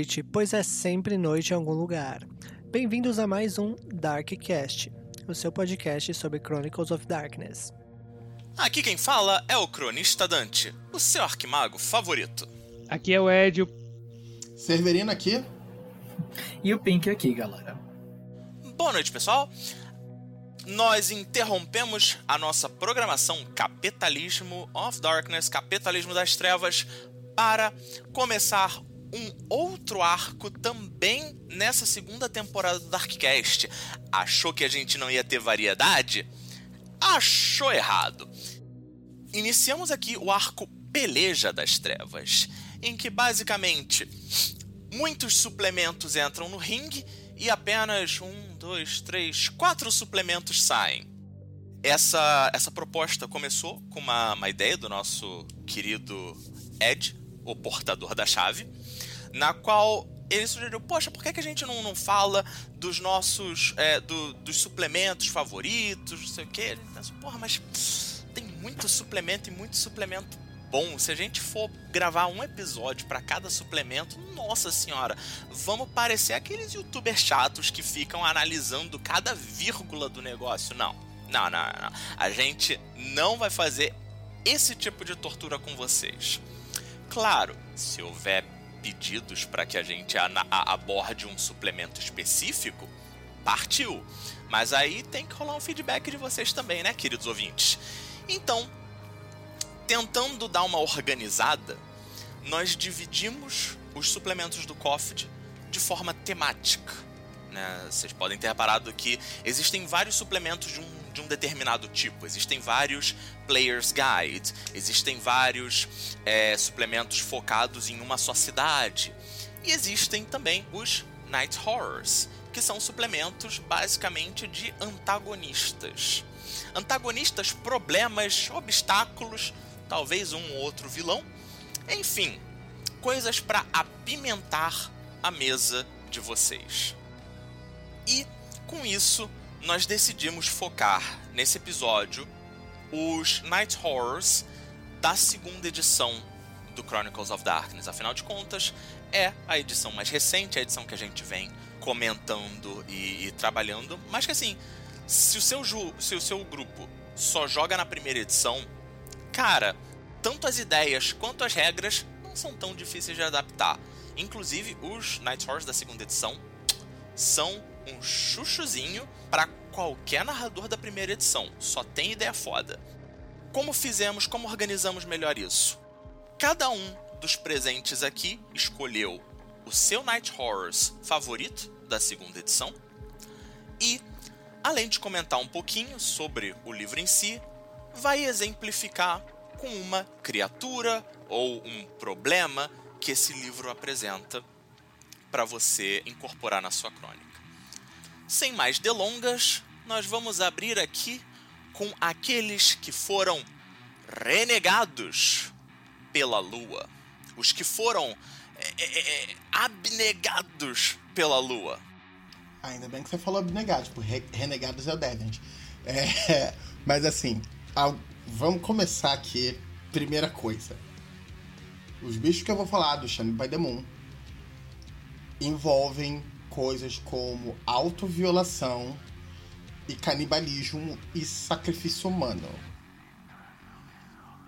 noite, pois é sempre noite em algum lugar. Bem-vindos a mais um Darkcast, o seu podcast sobre Chronicles of Darkness. Aqui quem fala é o Cronista Dante, o seu arquimago favorito. Aqui é o Edio. Severino aqui. E o Pink aqui, galera. Boa noite, pessoal. Nós interrompemos a nossa programação Capitalismo of Darkness, Capitalismo das Trevas, para começar um outro arco também nessa segunda temporada do Darkcast. Achou que a gente não ia ter variedade? Achou errado. Iniciamos aqui o arco Peleja das Trevas, em que basicamente muitos suplementos entram no ringue e apenas um, dois, três, quatro suplementos saem. Essa, essa proposta começou com uma, uma ideia do nosso querido Ed, o portador da chave, na qual ele sugeriu, poxa, por que, que a gente não, não fala dos nossos, é, do, dos suplementos favoritos, não sei o que. Ele pensou, porra, mas tem muito suplemento e muito suplemento bom. Se a gente for gravar um episódio para cada suplemento, nossa senhora, vamos parecer aqueles youtubers chatos que ficam analisando cada vírgula do negócio. Não, não, não, não. A gente não vai fazer esse tipo de tortura com vocês. Claro, se houver pedidos para que a gente aborde um suplemento específico, partiu. Mas aí tem que rolar um feedback de vocês também, né, queridos ouvintes? Então, tentando dar uma organizada, nós dividimos os suplementos do COFD de forma temática. Né? Vocês podem ter reparado que existem vários suplementos de um de um determinado tipo. Existem vários Players Guide, existem vários é, suplementos focados em uma só cidade. E existem também os Night Horrors, que são suplementos basicamente de antagonistas. Antagonistas, problemas, obstáculos, talvez um ou outro vilão. Enfim, coisas para apimentar a mesa de vocês. E com isso, nós decidimos focar nesse episódio os Night Horrors da segunda edição do Chronicles of Darkness. Afinal de contas, é a edição mais recente, a edição que a gente vem comentando e, e trabalhando. Mas que assim, se o, seu se o seu grupo só joga na primeira edição, cara, tanto as ideias quanto as regras não são tão difíceis de adaptar. Inclusive, os Night Horrors da segunda edição são um chuchuzinho para qualquer narrador da primeira edição. Só tem ideia foda. Como fizemos, como organizamos melhor isso? Cada um dos presentes aqui escolheu o seu Night Horrors favorito da segunda edição e, além de comentar um pouquinho sobre o livro em si, vai exemplificar com uma criatura ou um problema que esse livro apresenta para você incorporar na sua crônica. Sem mais delongas, nós vamos abrir aqui com aqueles que foram renegados pela lua. Os que foram é, é, é, abnegados pela lua. Ainda bem que você falou abnegados, porque renegados é o Deviant. É, mas assim, vamos começar aqui. Primeira coisa. Os bichos que eu vou falar do Shane by the Moon envolvem coisas como autoviolação e canibalismo e sacrifício humano.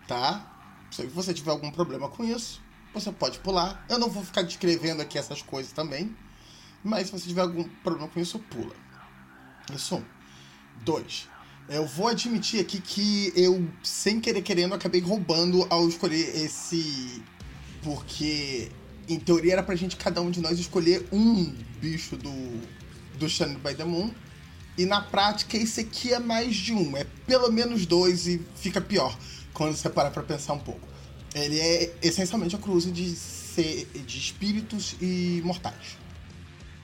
Tá? Se você tiver algum problema com isso, você pode pular. Eu não vou ficar descrevendo aqui essas coisas também. Mas se você tiver algum problema com isso, pula. Isso um. Dois. Eu vou admitir aqui que eu, sem querer querendo, acabei roubando ao escolher esse. Porque em teoria era pra gente, cada um de nós, escolher um bicho do, do Shining by the Moon. E na prática, esse aqui é mais de um. É pelo menos dois e fica pior quando você parar pra pensar um pouco. Ele é essencialmente a cruz de, ser, de espíritos e mortais.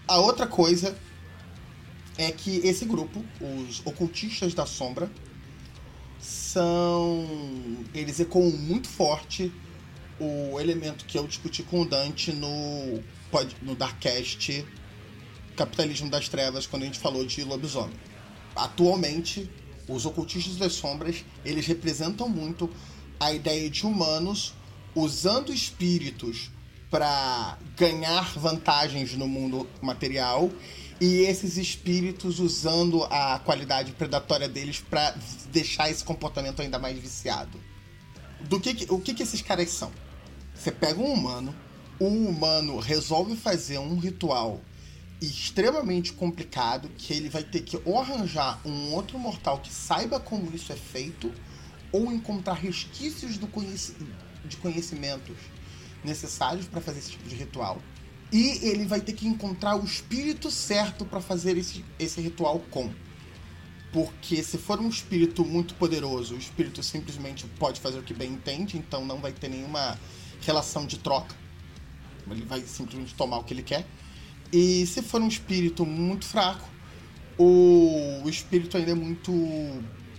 A outra coisa é que esse grupo, os ocultistas da sombra, são. Eles ecoam muito forte o elemento que eu discuti com o Dante no, no Darkcast Capitalismo das Trevas, quando a gente falou de lobisomem. Atualmente, os ocultistas das sombras, eles representam muito a ideia de humanos usando espíritos para ganhar vantagens no mundo material e esses espíritos usando a qualidade predatória deles para deixar esse comportamento ainda mais viciado. Do que, o que, que esses caras são? Você pega um humano, o humano resolve fazer um ritual extremamente complicado que ele vai ter que ou arranjar um outro mortal que saiba como isso é feito ou encontrar resquícios do conheci de conhecimentos necessários para fazer esse tipo de ritual. E ele vai ter que encontrar o espírito certo para fazer esse, esse ritual com. Porque se for um espírito muito poderoso, o espírito simplesmente pode fazer o que bem entende, então não vai ter nenhuma relação de troca. Ele vai simplesmente tomar o que ele quer. E se for um espírito muito fraco, o, espírito ainda é muito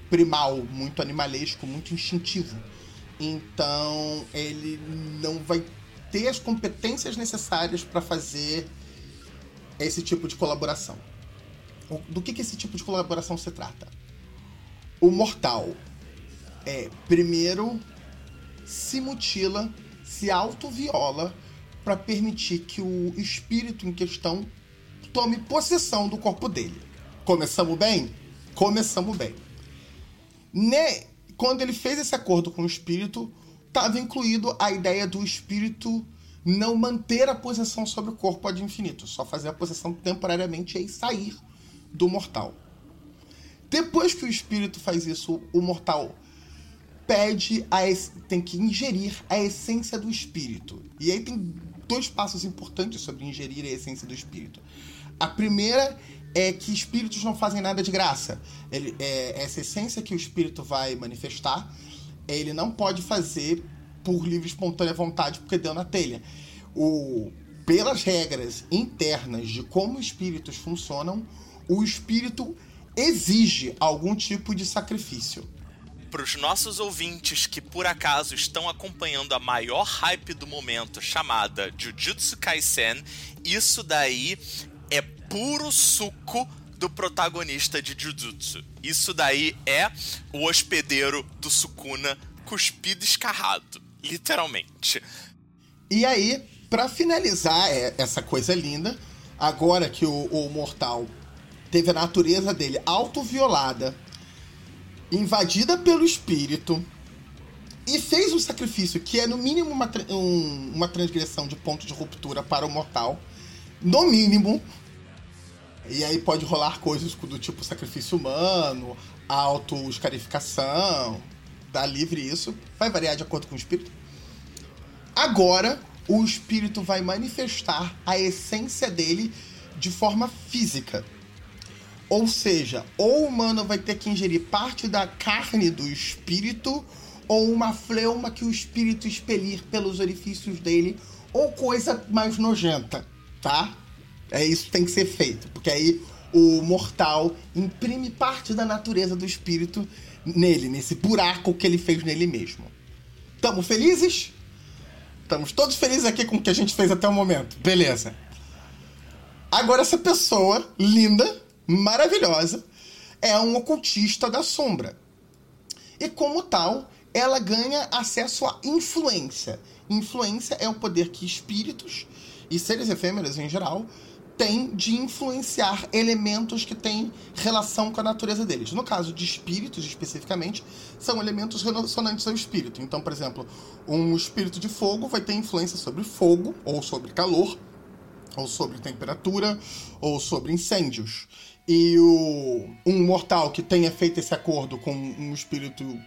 primal, muito animalesco, muito instintivo. Então ele não vai ter as competências necessárias para fazer esse tipo de colaboração. Do que, que esse tipo de colaboração se trata? O mortal é primeiro se mutila, se autoviola para permitir que o espírito em questão tome possessão do corpo dele. Começamos bem? Começamos bem. Ne quando ele fez esse acordo com o espírito, estava incluído a ideia do espírito não manter a possessão sobre o corpo ad infinito, só fazer a possessão temporariamente e sair do mortal. Depois que o espírito faz isso, o mortal pede a tem que ingerir a essência do espírito. E aí tem dois passos importantes sobre ingerir a essência do espírito. A primeira é que espíritos não fazem nada de graça. Ele, é, essa essência que o espírito vai manifestar, ele não pode fazer por livre e espontânea vontade porque deu na telha. O, pelas regras internas de como espíritos funcionam, o espírito exige algum tipo de sacrifício. Para os nossos ouvintes que por acaso estão acompanhando a maior hype do momento, chamada Jujutsu Kaisen, isso daí é puro suco do protagonista de Jujutsu. Isso daí é o hospedeiro do Sukuna cuspido escarrado, literalmente. E aí, para finalizar é, essa coisa linda, agora que o, o mortal teve a natureza dele autoviolada, invadida pelo espírito, e fez um sacrifício que é no mínimo uma, um, uma transgressão de ponto de ruptura para o mortal, no mínimo, e aí pode rolar coisas do tipo sacrifício humano, auto-escarificação, dá livre isso. Vai variar de acordo com o espírito. Agora, o espírito vai manifestar a essência dele de forma física. Ou seja, ou o humano vai ter que ingerir parte da carne do espírito, ou uma fleuma que o espírito expelir pelos orifícios dele, ou coisa mais nojenta, tá? É isso que tem que ser feito, porque aí o mortal imprime parte da natureza do espírito nele, nesse buraco que ele fez nele mesmo. Estamos felizes? Estamos todos felizes aqui com o que a gente fez até o momento. Beleza. Agora, essa pessoa linda, maravilhosa, é um ocultista da sombra. E como tal, ela ganha acesso à influência. Influência é o poder que espíritos e seres efêmeros em geral tem de influenciar elementos que têm relação com a natureza deles. No caso de espíritos, especificamente, são elementos relacionantes ao espírito. Então, por exemplo, um espírito de fogo vai ter influência sobre fogo, ou sobre calor, ou sobre temperatura, ou sobre incêndios. E o, um mortal que tenha feito esse acordo com um espírito,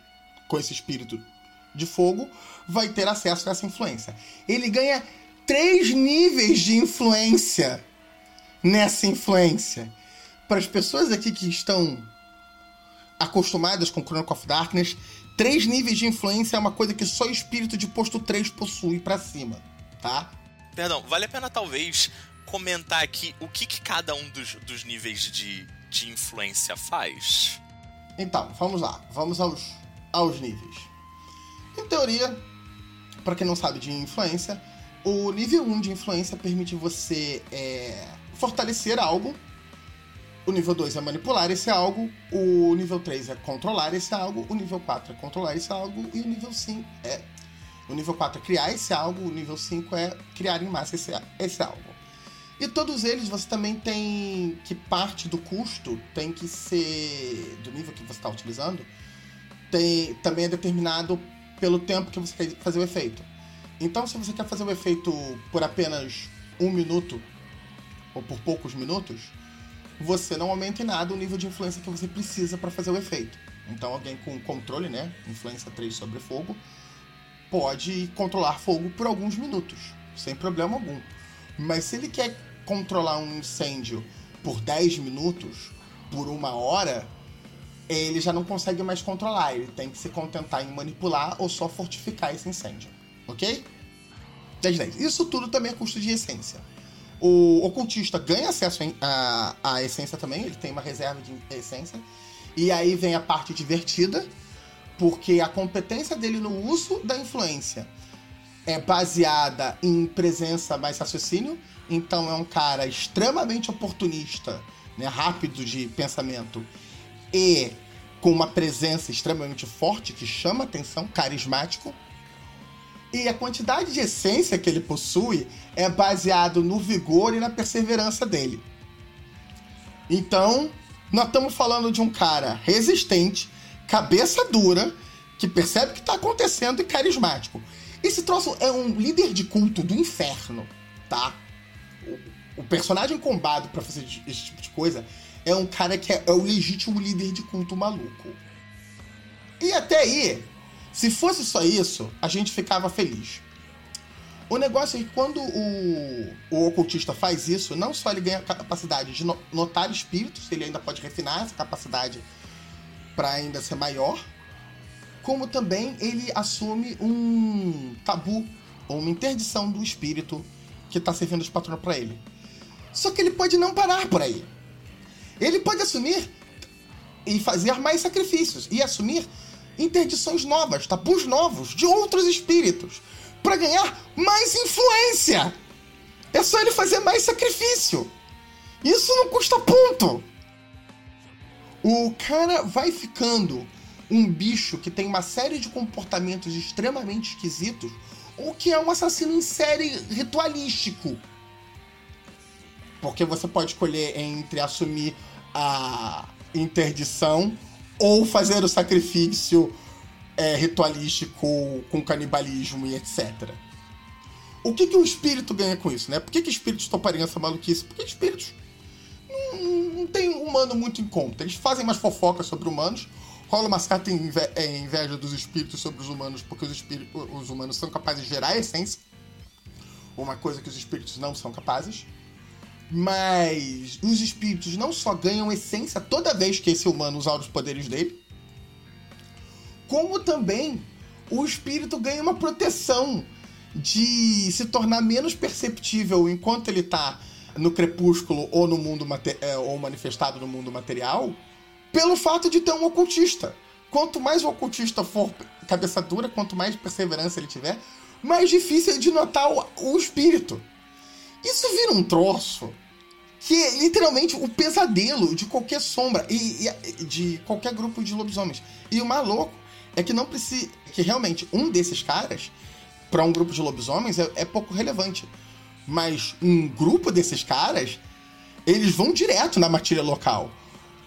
com esse espírito de fogo, vai ter acesso a essa influência. Ele ganha três níveis de influência nessa influência. Para as pessoas aqui que estão acostumadas com Chronicle of Darkness, três níveis de influência é uma coisa que só espírito de posto 3 possui para cima, tá? Perdão, vale a pena talvez comentar aqui o que, que cada um dos, dos níveis de, de influência faz? Então, vamos lá. Vamos aos, aos níveis. Em teoria, para quem não sabe de influência, o nível 1 de influência permite você é, fortalecer algo. O nível 2 é manipular esse algo. O nível 3 é controlar esse algo. O nível 4 é controlar esse algo. E o nível 5 é. O nível 4 é criar esse algo, o nível 5 é criar em massa esse, esse algo. E todos eles você também tem que parte do custo tem que ser do nível que você está utilizando, tem, também é determinado pelo tempo que você quer fazer o efeito. Então, se você quer fazer o efeito por apenas um minuto ou por poucos minutos, você não aumenta em nada o nível de influência que você precisa para fazer o efeito. Então, alguém com controle, né, influência 3 sobre fogo, pode controlar fogo por alguns minutos, sem problema algum. Mas se ele quer controlar um incêndio por 10 minutos, por uma hora, ele já não consegue mais controlar. Ele tem que se contentar em manipular ou só fortificar esse incêndio. Ok? 10 10. Isso tudo também é custo de essência. O ocultista ganha acesso à, essência também, ele tem uma reserva de essência. E aí vem a parte divertida, porque a competência dele no uso da influência é baseada em presença mais raciocínio. Então é um cara extremamente oportunista, né, rápido de pensamento e com uma presença extremamente forte que chama atenção, carismático. E a quantidade de essência que ele possui é baseado no vigor e na perseverança dele. Então, nós estamos falando de um cara resistente, cabeça dura, que percebe o que está acontecendo e carismático. Esse troço é um líder de culto do inferno, tá? O, o personagem combado para fazer esse tipo de coisa é um cara que é, é o legítimo líder de culto maluco. E até aí, se fosse só isso, a gente ficava feliz. O negócio é que quando o, o ocultista faz isso, não só ele ganha a capacidade de notar espíritos, ele ainda pode refinar essa capacidade para ainda ser maior, como também ele assume um tabu ou uma interdição do espírito que está servindo de patrono para ele. Só que ele pode não parar por aí. Ele pode assumir e fazer mais sacrifícios e assumir interdições novas, tabus novos de outros espíritos para ganhar mais influência. É só ele fazer mais sacrifício. Isso não custa ponto. O cara vai ficando um bicho que tem uma série de comportamentos extremamente esquisitos, ou que é um assassino em série ritualístico. Porque você pode escolher entre assumir a interdição ou fazer o sacrifício é, ritualístico com canibalismo e etc. O que, que o espírito ganha com isso, né? Por que, que espíritos topariam essa maluquice? Porque espíritos não, não tem humano muito em conta. Eles fazem umas fofocas sobre humanos, rola uma certa inveja dos espíritos sobre os humanos, porque os, os humanos são capazes de gerar essência, uma coisa que os espíritos não são capazes. Mas os espíritos não só ganham essência toda vez que esse humano usar os poderes dele, como também o espírito ganha uma proteção de se tornar menos perceptível enquanto ele está no crepúsculo ou no mundo é, ou manifestado no mundo material, pelo fato de ter um ocultista. Quanto mais o ocultista for cabeça dura, quanto mais perseverança ele tiver, mais difícil é de notar o, o espírito. Isso vira um troço que é literalmente o pesadelo de qualquer sombra e, e de qualquer grupo de lobisomens. E o mais louco é que não precisa. que realmente um desses caras, para um grupo de lobisomens, é, é pouco relevante. Mas um grupo desses caras, eles vão direto na matilha local.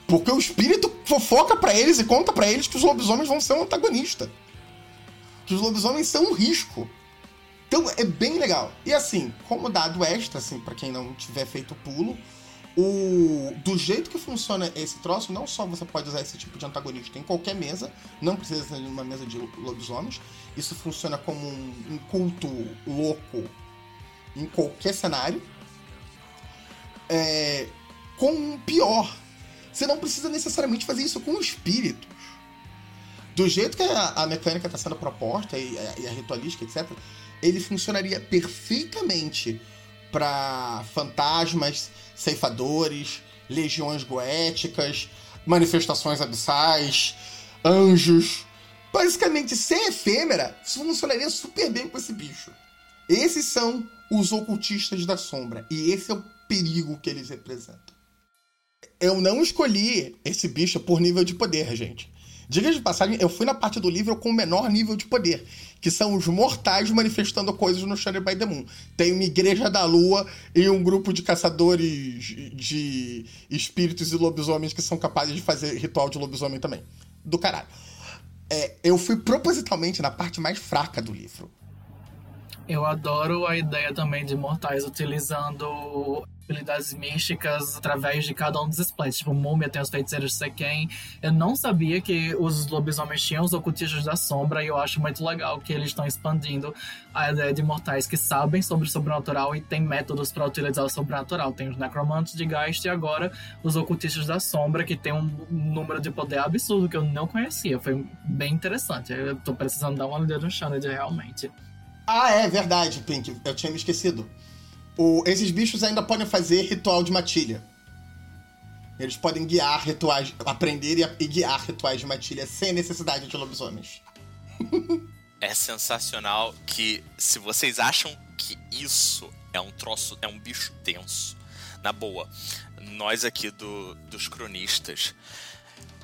Porque o espírito fofoca para eles e conta para eles que os lobisomens vão ser um antagonista. Que os lobisomens são um risco. Então é bem legal. E assim, como dado extra, assim, para quem não tiver feito o pulo, o, do jeito que funciona esse troço, não só você pode usar esse tipo de antagonista em qualquer mesa, não precisa ser uma mesa de lobisomens. Isso funciona como um, um culto louco em qualquer cenário. É, com um pior, você não precisa necessariamente fazer isso com espíritos. Do jeito que a, a mecânica está sendo proposta e e a ritualística, etc., ele funcionaria perfeitamente para fantasmas, ceifadores, legiões goéticas, manifestações abissais, anjos. Basicamente, sem efêmera, funcionaria super bem com esse bicho. Esses são os ocultistas da sombra. E esse é o perigo que eles representam. Eu não escolhi esse bicho por nível de poder, gente. Diga de passagem, eu fui na parte do livro com o menor nível de poder, que são os mortais manifestando coisas no Shadow by the Moon. Tem uma igreja da lua e um grupo de caçadores de espíritos e lobisomens que são capazes de fazer ritual de lobisomem também. Do caralho. É, eu fui propositalmente na parte mais fraca do livro. Eu adoro a ideia também de mortais utilizando habilidades místicas através de cada um dos splits. Tipo, Múmia tem os feiticeiros de Sequem. Eu não sabia que os lobisomens tinham os ocultistas da sombra e eu acho muito legal que eles estão expandindo a ideia de mortais que sabem sobre o sobrenatural e tem métodos para utilizar o sobrenatural. Tem os necromantes de Geist e agora os ocultistas da sombra que tem um número de poder absurdo que eu não conhecia. Foi bem interessante. Eu tô precisando dar uma olhada no Shannon realmente. Ah, é verdade, Pink. Eu tinha me esquecido. O, esses bichos ainda podem fazer ritual de matilha. Eles podem guiar rituais, aprender e, e guiar rituais de matilha sem necessidade de lobisomens. é sensacional que se vocês acham que isso é um troço, é um bicho tenso, na boa, nós aqui do, dos cronistas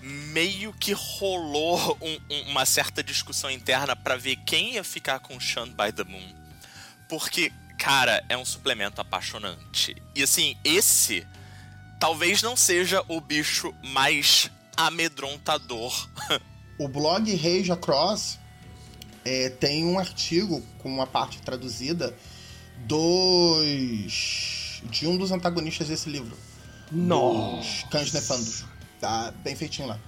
meio que rolou um, um, uma certa discussão interna para ver quem ia ficar com Shunned by the Moon. Porque, cara, é um suplemento apaixonante. E assim, esse talvez não seja o bicho mais amedrontador. o blog Rage Across é, tem um artigo com uma parte traduzida dos de um dos antagonistas desse livro. Nossa. Cães Nefandos. Tá bem feitinho lá.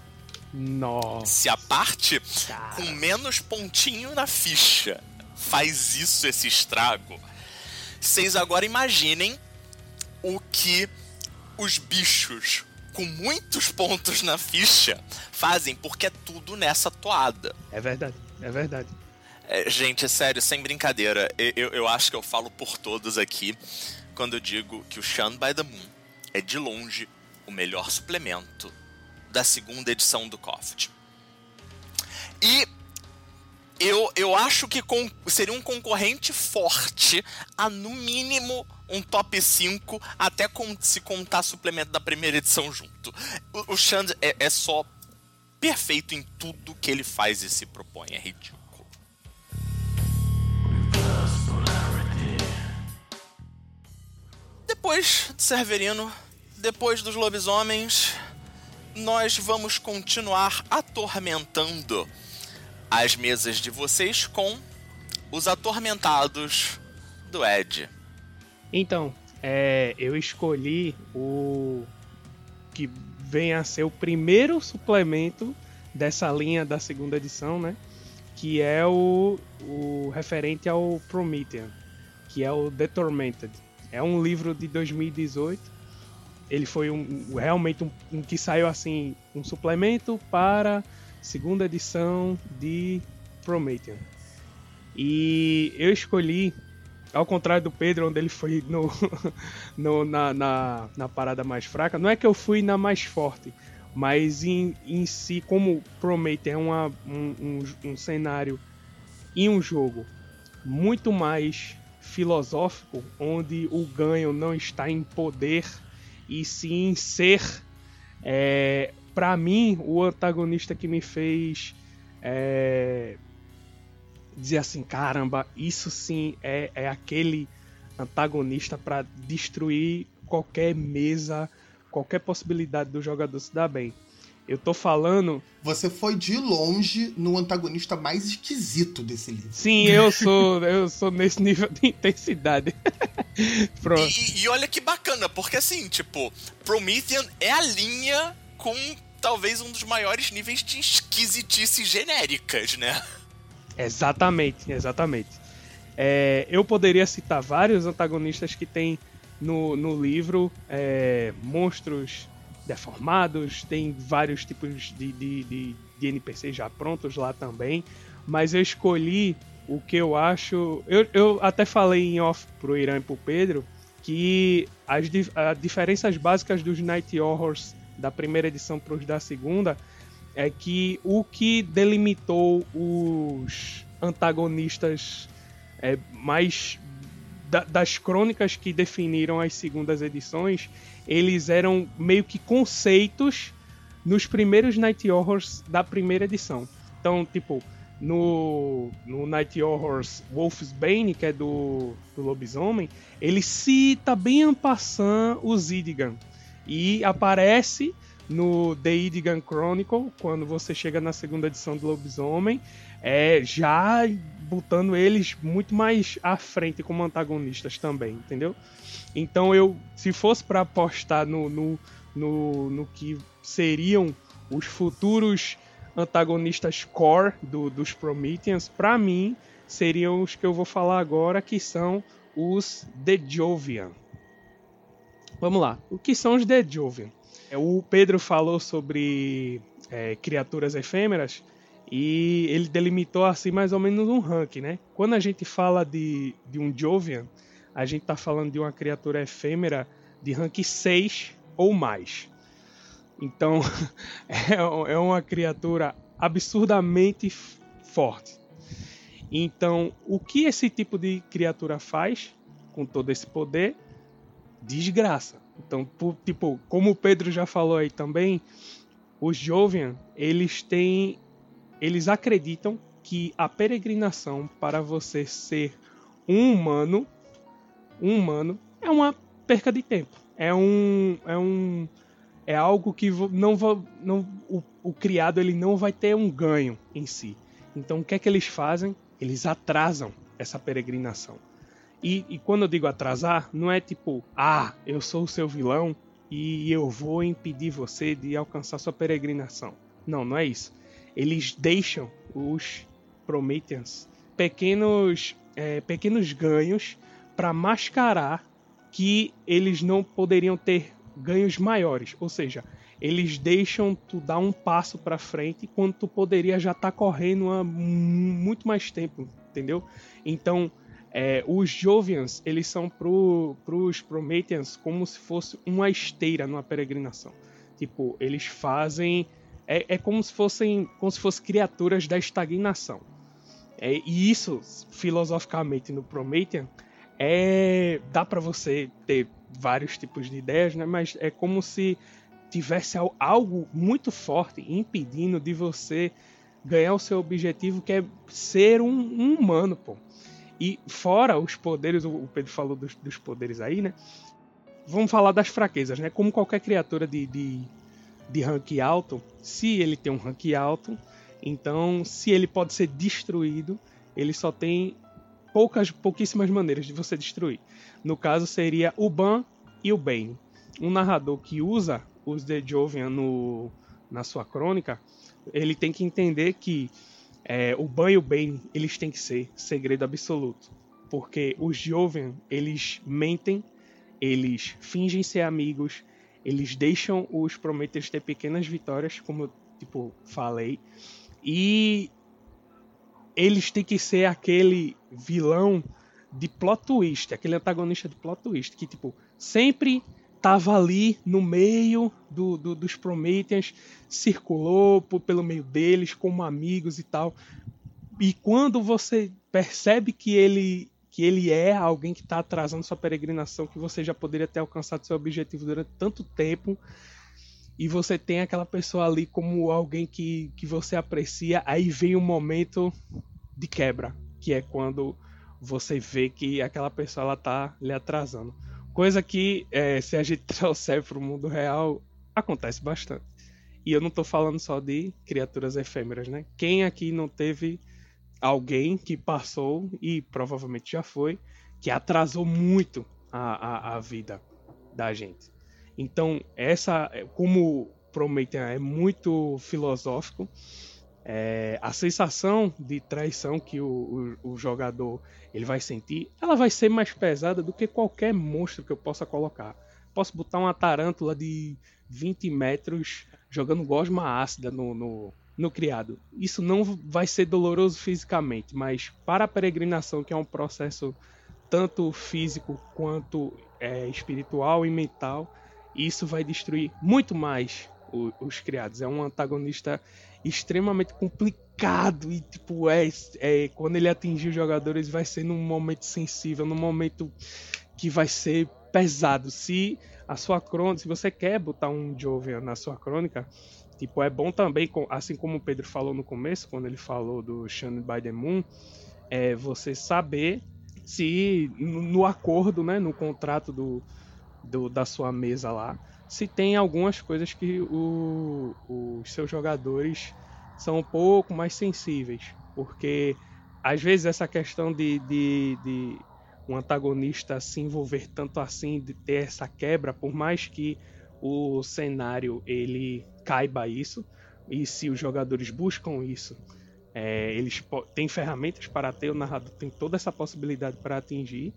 Nossa. Se a parte Cara. com menos pontinho na ficha faz isso, esse estrago, vocês agora imaginem o que os bichos com muitos pontos na ficha fazem, porque é tudo nessa toada. É verdade, é verdade. É, gente, é sério, sem brincadeira. Eu, eu acho que eu falo por todos aqui quando eu digo que o Shunned by the Moon é de longe o melhor suplemento da segunda edição do Coft. E eu, eu acho que com, seria um concorrente forte a, no mínimo, um top 5, até com, se contar suplemento da primeira edição junto. O, o é, é só perfeito em tudo que ele faz e se propõe. É ridículo. Depois de Severino, depois dos lobisomens, nós vamos continuar atormentando as mesas de vocês com os atormentados do Ed. Então, é, eu escolhi o que vem a ser o primeiro suplemento dessa linha da segunda edição, né? Que é o, o referente ao Promethean, que é o The Tormented. É um livro de 2018 ele foi um, realmente um, um, que saiu assim um suplemento para segunda edição de Promethean. E eu escolhi, ao contrário do Pedro, onde ele foi no, no na, na, na, parada mais fraca, não é que eu fui na mais forte, mas em, em si, como Promethean é uma, um, um, um cenário e um jogo muito mais filosófico, onde o ganho não está em poder e sim ser, é, para mim, o antagonista que me fez é, dizer assim: caramba, isso sim é, é aquele antagonista para destruir qualquer mesa, qualquer possibilidade do jogador se dar bem. Eu tô falando. Você foi de longe no antagonista mais esquisito desse livro. Sim, eu sou, eu sou nesse nível de intensidade. Pronto. E, e, olha que bacana, porque assim, tipo, Promethean é a linha com talvez um dos maiores níveis de esquisitice genéricas, né? Exatamente, exatamente. É, eu poderia citar vários antagonistas que tem no, no livro, é, monstros deformados, tem vários tipos de, de, de, de NPCs já prontos lá também, mas eu escolhi o que eu acho. Eu, eu até falei em off pro Irã e pro Pedro que as, as diferenças básicas dos Night Horrors da primeira edição para os da segunda é que o que delimitou os antagonistas é, mais da, das crônicas que definiram as segundas edições eles eram meio que conceitos nos primeiros Night Horrors da primeira edição. Então, tipo, no, no Night Horrors Wolf's Bane, que é do, do lobisomem, ele cita bem en passant o Zidigan. E aparece no The Idigan Chronicle, quando você chega na segunda edição do Lobisomem, é, já botando eles muito mais à frente como antagonistas também, entendeu? Então eu, se fosse para apostar no, no, no, no, que seriam os futuros antagonistas core do, dos Prometheans, para mim seriam os que eu vou falar agora, que são os The Jovian. Vamos lá, o que são os The Jovian? É, o Pedro falou sobre é, criaturas efêmeras e ele delimitou assim mais ou menos um ranking, né? Quando a gente fala de, de um Jovian, a gente está falando de uma criatura efêmera de rank 6 ou mais. Então, é, é uma criatura absurdamente forte. Então, o que esse tipo de criatura faz com todo esse poder? Desgraça. Então, tipo, como o Pedro já falou aí também, os Jovian, eles têm eles acreditam que a peregrinação para você ser um humano, um humano é uma perca de tempo. É um é um é algo que não, não o, o criado ele não vai ter um ganho em si. Então o que é que eles fazem? Eles atrasam essa peregrinação. E, e, quando eu digo atrasar, não é tipo, ah, eu sou o seu vilão e eu vou impedir você de alcançar sua peregrinação. Não, não é isso. Eles deixam os Prometheans pequenos, é, pequenos ganhos para mascarar que eles não poderiam ter ganhos maiores. Ou seja, eles deixam tu dar um passo para frente quando tu poderia já estar tá correndo há muito mais tempo, entendeu? Então, é, os Jovians, eles são pro, pros Prometheans como se fosse uma esteira numa peregrinação. Tipo, eles fazem... É, é como se fossem como se fossem criaturas da estagnação. É, e isso, filosoficamente, no Promethean, é, dá para você ter vários tipos de ideias, né? mas é como se tivesse algo muito forte impedindo de você ganhar o seu objetivo, que é ser um, um humano, pô. E fora os poderes, o Pedro falou dos, dos, poderes aí, né? Vamos falar das fraquezas, né? Como qualquer criatura de, de, de rank alto, se ele tem um rank alto, então se ele pode ser destruído, ele só tem poucas, pouquíssimas maneiras de você destruir. No caso seria o Ban e o Bane. Um narrador que usa os The Jovian no, na sua crônica, ele tem que entender que é, o Ban e o Bane, eles têm que ser segredo absoluto. Porque os Jovian, eles mentem, eles fingem ser amigos, eles deixam os Prometheus ter pequenas vitórias, como eu, tipo, falei. E eles têm que ser aquele vilão de plot twist, aquele antagonista de plot twist, que, tipo, sempre tava ali no meio do, do, dos Prometheans, circulou por, pelo meio deles como amigos e tal. E quando você percebe que ele que ele é alguém que está atrasando sua peregrinação, que você já poderia ter alcançado seu objetivo durante tanto tempo, e você tem aquela pessoa ali como alguém que, que você aprecia, aí vem um momento de quebra, que é quando você vê que aquela pessoa ela tá lhe atrasando. Coisa que, é, se a gente trouxer para o mundo real, acontece bastante. E eu não estou falando só de criaturas efêmeras, né? Quem aqui não teve alguém que passou, e provavelmente já foi, que atrasou muito a, a, a vida da gente. Então, essa, como Prometheus é muito filosófico, é, a sensação de traição que o, o, o, jogador ele vai sentir, ela vai ser mais pesada do que qualquer monstro que eu possa colocar. Posso botar uma tarântula de 20 metros jogando gosma ácida no, no, no criado. Isso não vai ser doloroso fisicamente, mas para a peregrinação, que é um processo tanto físico quanto é, espiritual e mental, isso vai destruir muito mais os criados. É um antagonista extremamente complicado e tipo é, é quando ele atingir os jogadores vai ser num momento sensível, num momento que vai ser pesado. Se a sua crônica, se você quer botar um Jovian na sua crônica, Tipo, é bom também, assim como o Pedro falou no começo, quando ele falou do Shun by the Moon, é você saber se no acordo, né, no contrato do, do da sua mesa lá, se tem algumas coisas que o, os seus jogadores são um pouco mais sensíveis. Porque às vezes essa questão de, de, de um antagonista se envolver tanto assim, de ter essa quebra, por mais que o cenário ele caiba isso, e se os jogadores buscam isso, é, eles têm ferramentas para ter, o narrador tem toda essa possibilidade para atingir.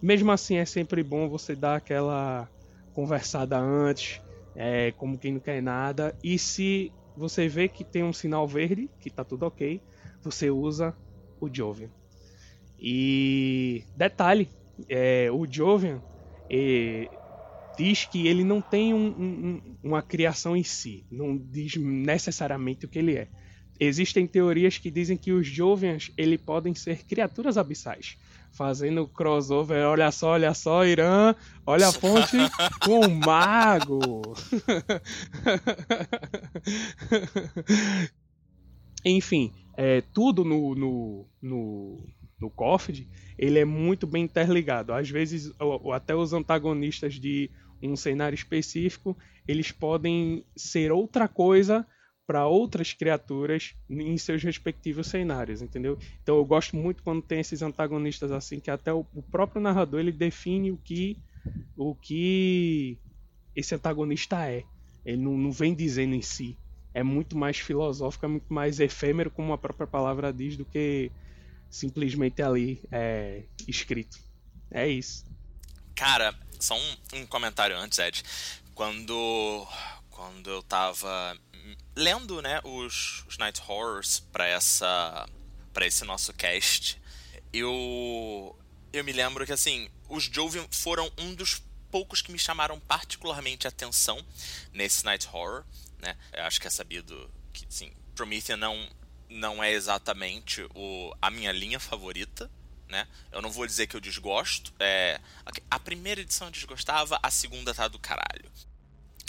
Mesmo assim, é sempre bom você dar aquela conversada antes, é, como quem não quer nada, e se você vê que tem um sinal verde, que está tudo ok, você usa o Jovian. E detalhe, é, o Jovian diz que ele não tem um, um, uma criação em si, não diz necessariamente o que ele é. Existem teorias que dizem que os Jovians ele podem ser criaturas abissais, fazendo crossover. Olha só, olha só, Irã, olha a fonte com o mago. Enfim, é, tudo no, no, no, no ele é muito bem interligado. Às vezes, até os antagonistas de um cenário específico, eles podem ser outra coisa para outras criaturas em seus respectivos cenários, entendeu? Então eu gosto muito quando tem esses antagonistas assim que até o, o próprio narrador ele define o que o que esse antagonista é. Ele não, não vem dizendo em si é muito mais filosófico, é muito mais efêmero, como a própria palavra diz, do que simplesmente ali é, escrito. É isso. Cara, só um, um comentário antes, Ed. Quando, quando eu tava lendo né, os, os Night Horrors para essa para esse nosso cast, eu eu me lembro que assim, os Jovian foram um dos poucos que me chamaram particularmente atenção nesse Night Horror né? Eu acho que é sabido que, sim, Prometheus não, não é exatamente o, a minha linha favorita, né? Eu não vou dizer que eu desgosto. É, a primeira edição eu desgostava, a segunda tá do caralho.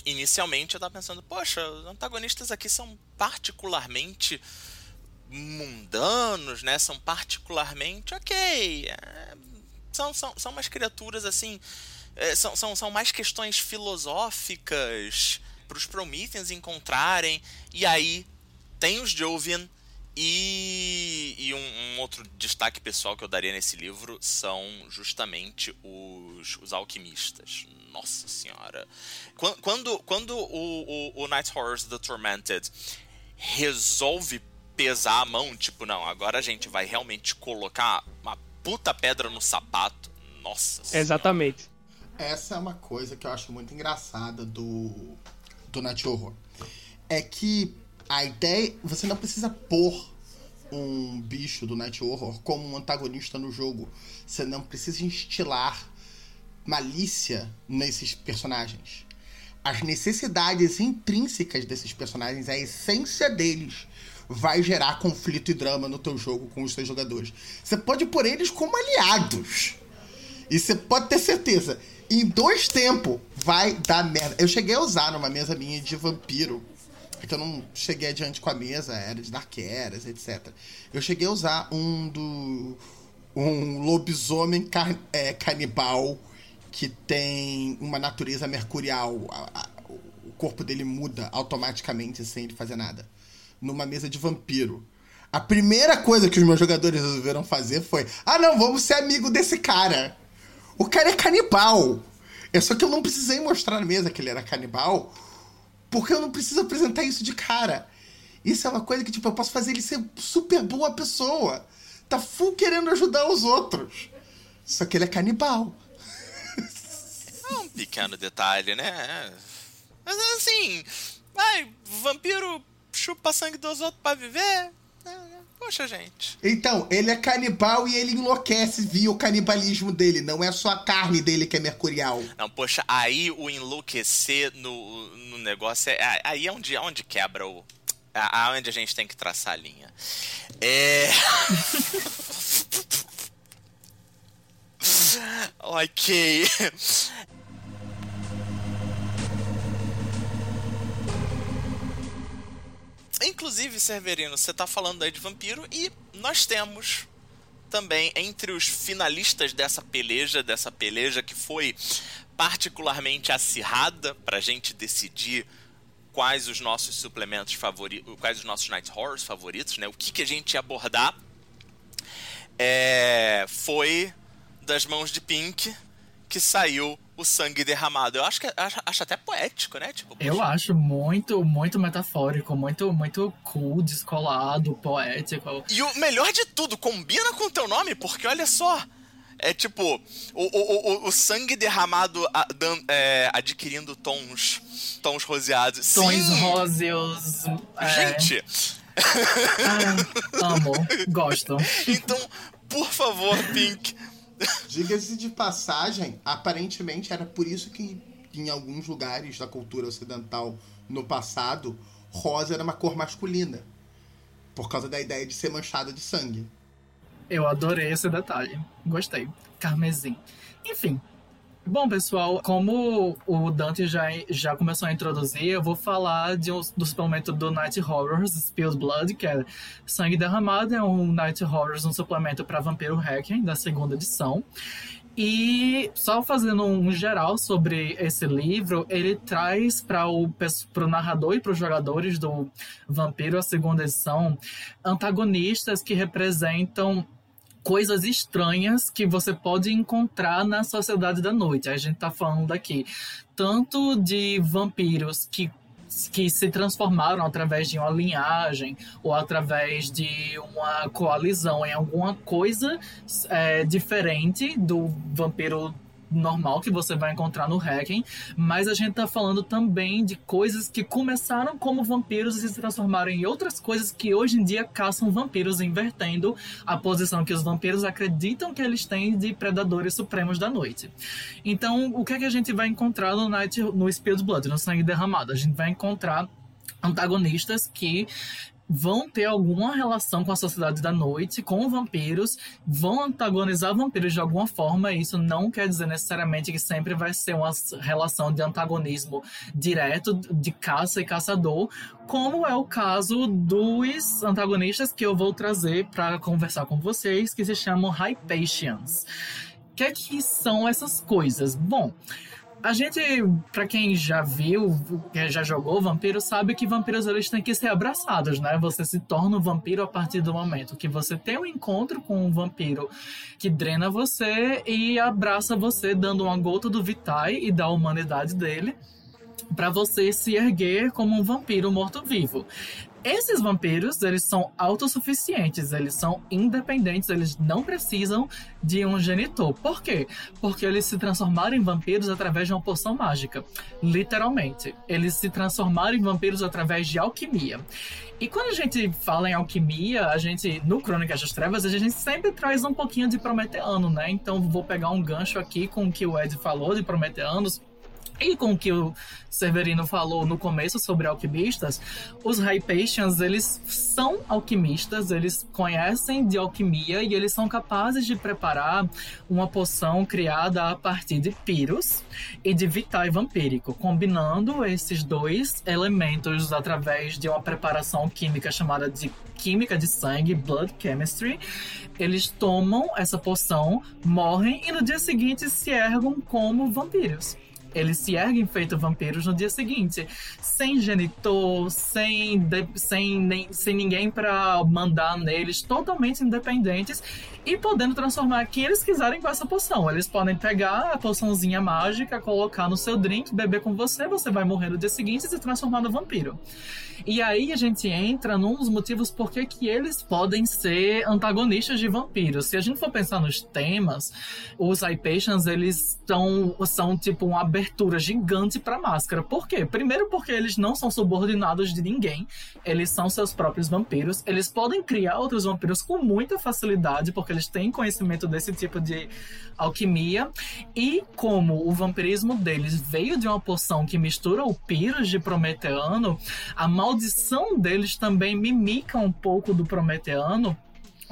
Inicialmente eu tava pensando, poxa, os antagonistas aqui são particularmente mundanos, né? São particularmente ok. É, são, são, são umas criaturas assim. É, são, são, são mais questões filosóficas para os Prometheans encontrarem. E aí tem os Jovian. E, e um, um, outro destaque pessoal que eu daria nesse livro são justamente os, os alquimistas. Nossa senhora. Quando, quando, quando o, o, o Night Horrors The Tormented resolve pesar a mão, tipo, não, agora a gente vai realmente colocar uma puta pedra no sapato. Nossa senhora. Exatamente. Essa é uma coisa que eu acho muito engraçada do do Night Horror é que a ideia. Você não precisa pôr um bicho do Night Horror como um antagonista no jogo. Você não precisa instilar malícia nesses personagens. As necessidades intrínsecas desses personagens, a essência deles, vai gerar conflito e drama no teu jogo com os seus jogadores. Você pode pôr eles como aliados. E você pode ter certeza, em dois tempos vai dar merda. Eu cheguei a usar numa mesa minha de vampiro. É que eu não cheguei adiante com a mesa, era de Dark Eras, etc. Eu cheguei a usar um do. Um lobisomem car é, canibal que tem uma natureza mercurial. A, a, o corpo dele muda automaticamente sem ele fazer nada. Numa mesa de vampiro. A primeira coisa que os meus jogadores resolveram fazer foi: ah, não, vamos ser amigo desse cara. O cara é canibal. É só que eu não precisei mostrar na mesa que ele era canibal, porque eu não preciso apresentar isso de cara. Isso é uma coisa que, tipo, eu posso fazer ele ser super boa pessoa. Tá full querendo ajudar os outros. Só que ele é canibal. É um pequeno detalhe, né? Mas assim, vai, vampiro chupa sangue dos outros pra viver. Poxa, gente. Então, ele é canibal e ele enlouquece via o canibalismo dele. Não é só a carne dele que é mercurial. Não, poxa, aí o enlouquecer no, no negócio é. Aí é onde, onde quebra o. Aonde a gente tem que traçar a linha. É. ok. Inclusive, Severino, você tá falando aí de vampiro e nós temos também entre os finalistas dessa peleja, dessa peleja que foi particularmente acirrada pra gente decidir quais os nossos suplementos favoritos, quais os nossos Night Horrors favoritos, né? O que, que a gente ia abordar é, foi das mãos de Pink que saiu o sangue derramado. Eu acho que acho, acho até poético, né? Tipo, eu acho muito, muito metafórico, muito, muito cool, descolado, poético. E o melhor de tudo, combina com o teu nome, porque olha só. É tipo, o, o, o, o sangue derramado a, dan, é, adquirindo tons, tons roseados. Tons Sim! róseos. é. Gente, Ai, amo, gosto. então, por favor, Pink. Diga-se de passagem, aparentemente era por isso que em alguns lugares da cultura ocidental no passado, rosa era uma cor masculina. Por causa da ideia de ser manchada de sangue. Eu adorei esse detalhe. Gostei. Carmesim. Enfim. Bom, pessoal, como o Dante já, já começou a introduzir, eu vou falar de um, do suplemento do Night Horrors, Spilled Blood, que é Sangue Derramado, é um Night Horrors, um suplemento para Vampiro Hacking, da segunda edição. E só fazendo um geral sobre esse livro, ele traz para o pro narrador e para os jogadores do Vampiro, a segunda edição, antagonistas que representam coisas estranhas que você pode encontrar na sociedade da noite. A gente tá falando aqui tanto de vampiros que que se transformaram através de uma linhagem ou através de uma coalizão em alguma coisa é, diferente do vampiro normal que você vai encontrar no Hacking, mas a gente tá falando também de coisas que começaram como vampiros e se transformaram em outras coisas que hoje em dia caçam vampiros, invertendo a posição que os vampiros acreditam que eles têm de predadores supremos da noite. Então, o que é que a gente vai encontrar no Night, no Spilled Blood, no Sangue Derramado? A gente vai encontrar antagonistas que vão ter alguma relação com a sociedade da noite, com vampiros, vão antagonizar vampiros de alguma forma, isso não quer dizer necessariamente que sempre vai ser uma relação de antagonismo direto, de caça e caçador, como é o caso dos antagonistas que eu vou trazer para conversar com vocês, que se chamam Hypatians. O que, é que são essas coisas? Bom, a gente, para quem já viu, quem já jogou vampiro, sabe que vampiros eles têm que ser abraçados, né? Você se torna um vampiro a partir do momento que você tem um encontro com um vampiro que drena você e abraça você, dando uma gota do Vitae e da humanidade dele para você se erguer como um vampiro morto-vivo. Esses vampiros, eles são autossuficientes, eles são independentes, eles não precisam de um genitor. Por quê? Porque eles se transformaram em vampiros através de uma poção mágica. Literalmente. Eles se transformaram em vampiros através de alquimia. E quando a gente fala em alquimia, a gente, no Crônicas das Trevas, a gente sempre traz um pouquinho de Prometeano, né? Então vou pegar um gancho aqui com o que o Ed falou de Prometeanos e com o que o Severino falou no começo sobre alquimistas, os Hypatians, eles são alquimistas, eles conhecem de alquimia e eles são capazes de preparar uma poção criada a partir de Pyrrhus e de Vitae vampírico, combinando esses dois elementos através de uma preparação química chamada de química de sangue, blood chemistry. Eles tomam essa poção, morrem e no dia seguinte se ergam como vampiros eles se erguem feito vampiros no dia seguinte, sem genitor, sem, de, sem, nem, sem ninguém para mandar neles, totalmente independentes e podendo transformar quem eles quiserem com essa poção. Eles podem pegar a poçãozinha mágica, colocar no seu drink, beber com você, você vai morrer no dia seguinte e se transformar no vampiro. E aí a gente entra num dos motivos por que eles podem ser antagonistas de vampiros. Se a gente for pensar nos temas, os Hypatians, eles tão, são tipo uma abertura gigante para máscara. Por quê? Primeiro porque eles não são subordinados de ninguém. Eles são seus próprios vampiros. Eles podem criar outros vampiros com muita facilidade, porque eles têm conhecimento desse tipo de alquimia. E como o vampirismo deles veio de uma poção que mistura o pyrrhus de Prometeano, a maldição deles também mimica um pouco do Prometeano,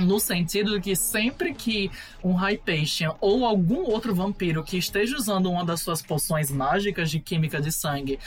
no sentido de que sempre que um Hypatian ou algum outro vampiro que esteja usando uma das suas poções mágicas de química de sangue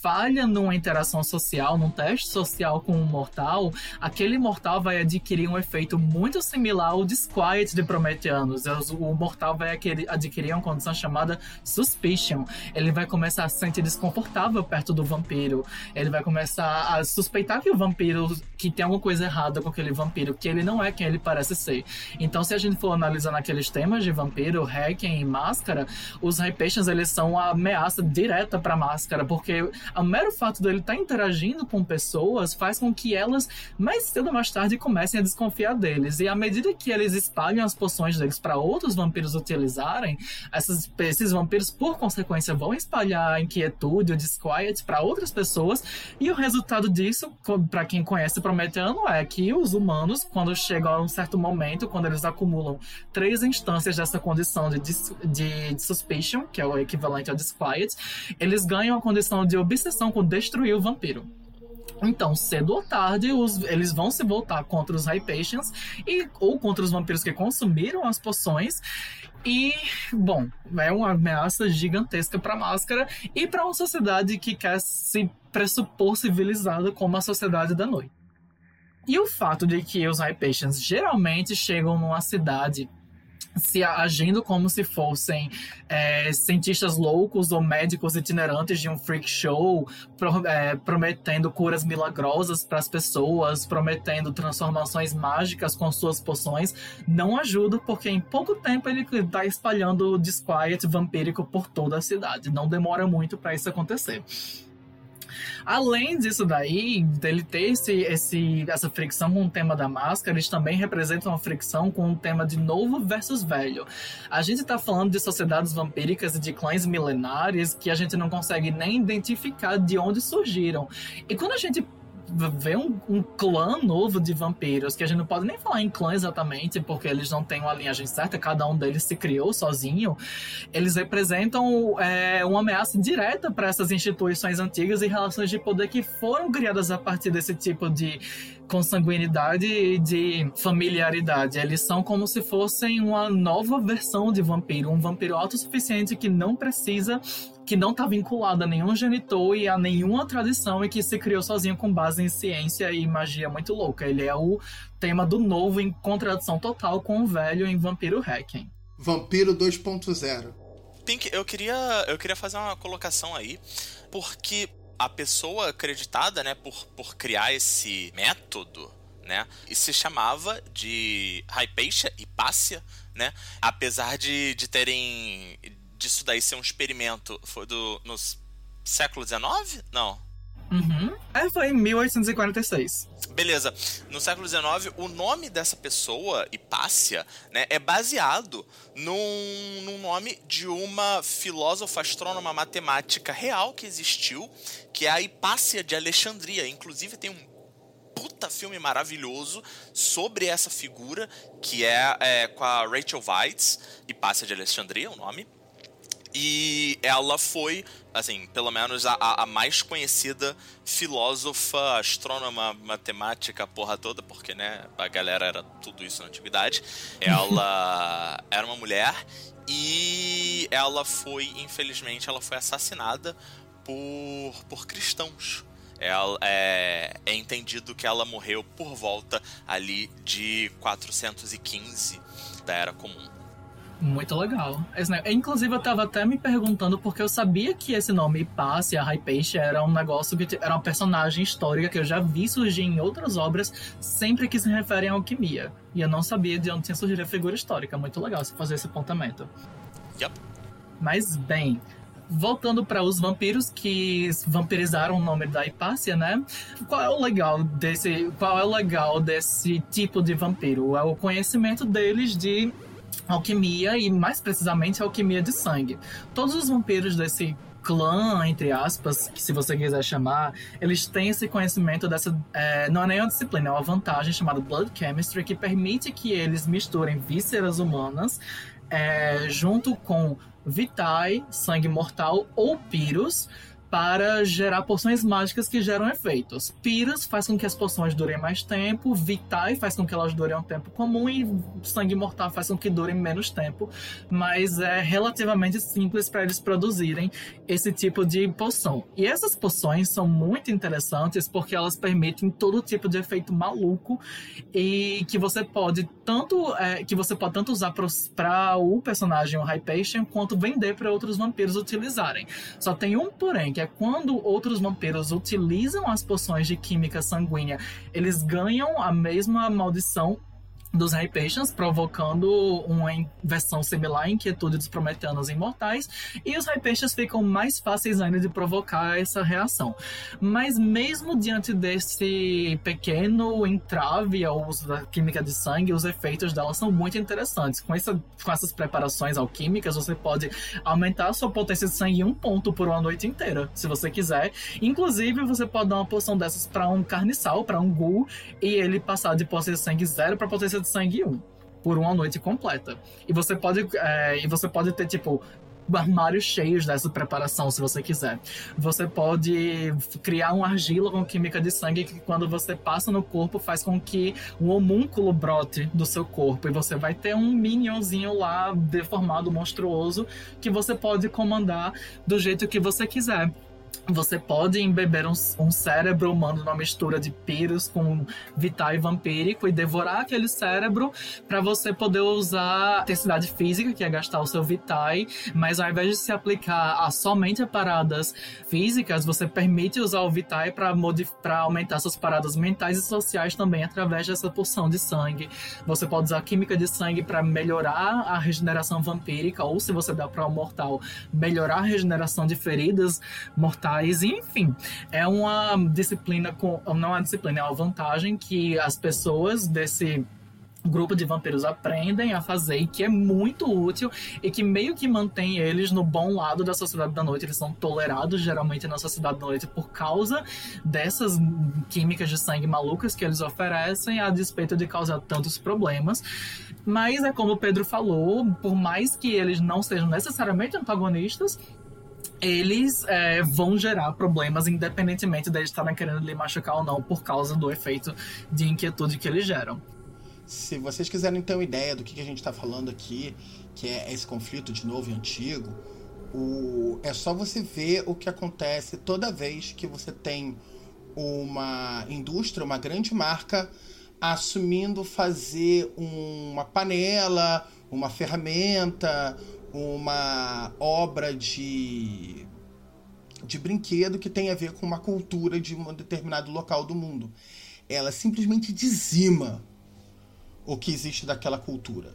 falha numa interação social, num teste social com um mortal, aquele mortal vai adquirir um efeito muito similar ao Disquiet de Prometheanos. O mortal vai adquirir uma condição chamada Suspicion. Ele vai começar a se sentir desconfortável perto do vampiro. Ele vai começar a suspeitar que o vampiro, que tem alguma coisa errada com aquele vampiro, que ele não é quem ele parece ser. Então, se a gente for analisar naqueles temas de vampiro, Hacken e Máscara, os Hypatians, eles são uma ameaça direta pra Máscara, porque o mero fato dele estar tá interagindo com pessoas faz com que elas, mais cedo ou mais tarde, comecem a desconfiar deles. E à medida que eles espalham as poções deles para outros vampiros utilizarem, essas, esses vampiros, por consequência, vão espalhar a inquietude, o disquiet para outras pessoas. E o resultado disso, para quem conhece Prometeano, é que os humanos, quando chegam a um certo momento, quando eles acumulam três instâncias dessa condição de, de, de suspicion, que é o equivalente ao disquiet, eles ganham a condição de obsessão com destruir o vampiro. Então, cedo ou tarde, os, eles vão se voltar contra os Hypatians e, ou contra os vampiros que consumiram as poções. E, bom, é uma ameaça gigantesca para a máscara e para uma sociedade que quer se pressupor civilizada como a sociedade da noite. E o fato de que os Hypatians geralmente chegam numa cidade se agindo como se fossem é, cientistas loucos ou médicos itinerantes de um freak show, pro, é, prometendo curas milagrosas para as pessoas, prometendo transformações mágicas com suas poções, não ajuda porque em pouco tempo ele está espalhando o disquiet vampírico por toda a cidade. Não demora muito para isso acontecer. Além disso daí, dele ter esse, esse, essa fricção com o tema da máscara, eles também representam uma fricção com o tema de novo versus velho. A gente está falando de sociedades vampíricas e de clãs milenares que a gente não consegue nem identificar de onde surgiram. E quando a gente ver um, um, clã novo de vampiros, que a gente não pode nem falar em clã exatamente, porque eles não têm uma linhagem certa, cada um deles se criou sozinho, eles representam é, uma ameaça direta para essas instituições antigas e relações de poder que foram criadas a partir desse tipo de consanguinidade e de familiaridade. Eles são como se fossem uma nova versão de vampiro, um vampiro autossuficiente que não precisa que não está vinculado a nenhum genitor e a nenhuma tradição e que se criou sozinho com base em ciência e magia muito louca. Ele é o tema do novo em contradição total com o velho em Vampiro Hacking. Vampiro 2.0. Pink, eu queria, eu queria fazer uma colocação aí, porque a pessoa acreditada, né, por, por criar esse método, né, e se chamava de Hypatia e Pássia, né, apesar de, de terem disso daí ser um experimento foi do no século XIX? Não. Uhum. É, foi em 1846. Beleza. No século XIX, o nome dessa pessoa, Hipácia, né, é baseado num, num nome de uma filósofa astrônoma matemática real que existiu, que é a Hipácia de Alexandria. Inclusive tem um puta filme maravilhoso sobre essa figura, que é, é com a Rachel Weitz, Hipácia de Alexandria, o nome. E ela foi, assim, pelo menos a, a mais conhecida filósofa, astrônoma, matemática, porra toda, porque, né, a galera era tudo isso na antiguidade. Ela era uma mulher e ela foi, infelizmente, ela foi assassinada por, por cristãos. Ela, é, é entendido que ela morreu por volta ali de 415 da Era Comum. Muito legal. Inclusive, eu tava até me perguntando porque eu sabia que esse nome Passe, a Hypatia, era um negócio que era uma personagem histórica que eu já vi surgir em outras obras sempre que se referem à alquimia. E eu não sabia de onde tinha surgido a figura histórica. Muito legal se fazer esse apontamento. Yep. Mas, bem, voltando para os vampiros que vampirizaram o nome da Hipácia, né? Qual é o legal desse, qual é o legal desse tipo de vampiro? É o conhecimento deles de alquimia e mais precisamente alquimia de sangue. Todos os vampiros desse clã, entre aspas, que se você quiser chamar, eles têm esse conhecimento dessa. É, não é nem uma disciplina, é uma vantagem chamada Blood Chemistry, que permite que eles misturem vísceras humanas é, junto com vitae, sangue mortal ou pirus, para gerar poções mágicas que geram efeitos. Piras faz com que as poções durem mais tempo, Vitae faz com que elas durem um tempo comum e Sangue Mortal faz com que durem menos tempo, mas é relativamente simples para eles produzirem esse tipo de poção. E essas poções são muito interessantes porque elas permitem todo tipo de efeito maluco e que você pode tanto é, que você pode tanto usar para o personagem o Hypation quanto vender para outros vampiros utilizarem. Só tem um porém, que é quando outros vampiros utilizam as poções de química sanguínea, eles ganham a mesma maldição dos Hypatians, provocando uma versão similar à inquietude dos Prometeanos imortais, e os Hypatians ficam mais fáceis ainda de provocar essa reação. Mas mesmo diante desse pequeno entrave ao uso da química de sangue, os efeitos dela são muito interessantes. Com, essa, com essas preparações alquímicas, você pode aumentar a sua potência de sangue em um ponto por uma noite inteira, se você quiser. Inclusive, você pode dar uma poção dessas para um carniçal, para um ghoul, e ele passar de potência de sangue zero para potência de sangue 1 por uma noite completa. E você pode, é, e você pode ter, tipo, armários cheios dessa preparação, se você quiser. Você pode criar um argila com química de sangue que, quando você passa no corpo, faz com que um homúnculo brote do seu corpo. E você vai ter um minionzinho lá, deformado, monstruoso, que você pode comandar do jeito que você quiser. Você pode embeber um, um, cérebro humano numa mistura de Pyrrhus com Vitae vampírico e devorar aquele cérebro para você poder usar a intensidade física, que é gastar o seu Vitae, mas ao invés de se aplicar a somente a paradas físicas, você permite usar o Vitae para aumentar suas paradas mentais e sociais também através dessa porção de sangue. Você pode usar química de sangue para melhorar a regeneração vampírica, ou se você dá para um mortal, melhorar a regeneração de feridas mortais enfim, é uma disciplina com. Não é uma disciplina, é uma vantagem que as pessoas desse grupo de vampiros aprendem a fazer e que é muito útil e que meio que mantém eles no bom lado da sociedade da noite. Eles são tolerados geralmente na sociedade da noite por causa dessas químicas de sangue malucas que eles oferecem, a despeito de causar tantos problemas. Mas é como o Pedro falou, por mais que eles não sejam necessariamente antagonistas, eles é, vão gerar problemas independentemente deles estarem querendo lhe machucar ou não por causa do efeito de inquietude que eles geram. Se vocês quiserem ter uma ideia do que a gente está falando aqui, que é esse conflito de novo e antigo, o... é só você ver o que acontece toda vez que você tem uma indústria, uma grande marca assumindo fazer uma panela, uma ferramenta, uma obra de, de brinquedo que tem a ver com uma cultura de um determinado local do mundo. Ela simplesmente dizima o que existe daquela cultura.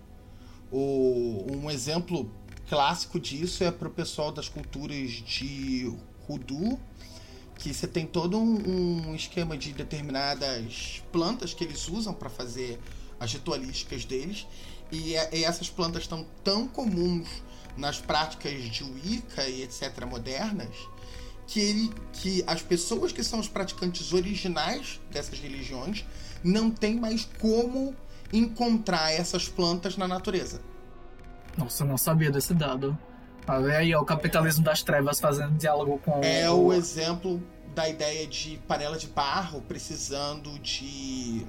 O, um exemplo clássico disso é para o pessoal das culturas de Hoodoo, que você tem todo um, um esquema de determinadas plantas que eles usam para fazer as ritualísticas deles e, e essas plantas estão tão comuns nas práticas de Wicca e etc. modernas que, ele, que as pessoas que são os praticantes originais dessas religiões não têm mais como encontrar essas plantas na natureza. Nossa, eu não sabia desse dado. Aí é o capitalismo das trevas fazendo diálogo com É o exemplo da ideia de panela de barro precisando de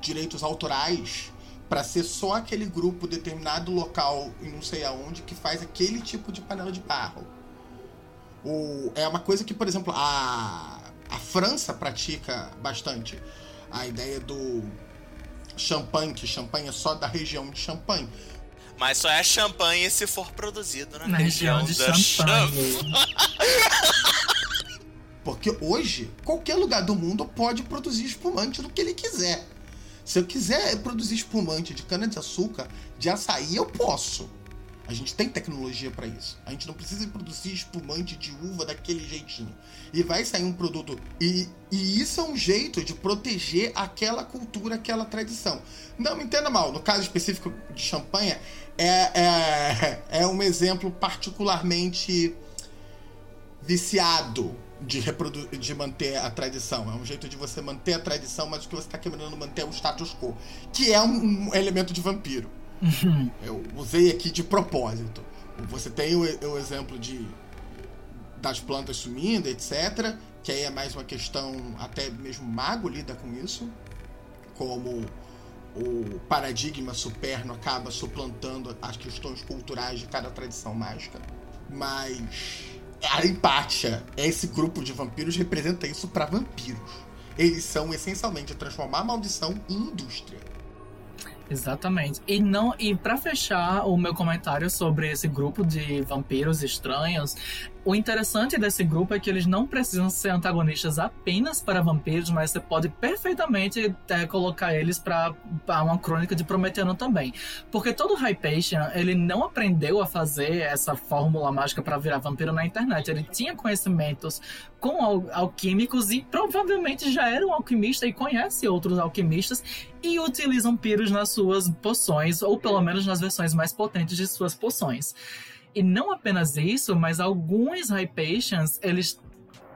direitos autorais para ser só aquele grupo determinado local e não sei aonde que faz aquele tipo de panela de barro. O, é uma coisa que, por exemplo, a, a França pratica bastante. A ideia do champanhe, que champanhe é só da região de Champagne. Mas só é champanhe se for produzido na, na região, região de champanhe. Porque hoje, qualquer lugar do mundo pode produzir espumante do que ele quiser. Se eu quiser produzir espumante de cana-de-açúcar, de açaí, eu posso. A gente tem tecnologia para isso. A gente não precisa produzir espumante de uva daquele jeitinho. E vai sair um produto. E, e isso é um jeito de proteger aquela cultura, aquela tradição. Não me entenda mal, no caso específico de champanhe, é, é, é um exemplo particularmente viciado de, reprodu de manter a tradição. É um jeito de você manter a tradição, mas o que você está querendo manter é o status quo. Que é um, um elemento de vampiro. Uhum. Eu usei aqui de propósito. Você tem o, o exemplo de das plantas sumindo, etc. Que aí é mais uma questão, até mesmo mago lida com isso. Como o paradigma superno acaba suplantando as questões culturais de cada tradição mágica. Mas a Empátia, esse grupo de vampiros, representa isso para vampiros. Eles são essencialmente transformar a maldição em indústria. Exatamente. E não e para fechar o meu comentário sobre esse grupo de vampiros estranhos, o interessante desse grupo é que eles não precisam ser antagonistas apenas para vampiros, mas você pode perfeitamente é, colocar eles para uma crônica de Prometeano também. Porque todo Hypatian, ele não aprendeu a fazer essa fórmula mágica para virar vampiro na internet. Ele tinha conhecimentos com al alquímicos e provavelmente já era um alquimista e conhece outros alquimistas e utilizam piros nas suas poções, ou pelo menos nas versões mais potentes de suas poções. E não apenas isso, mas alguns Hypatians, eles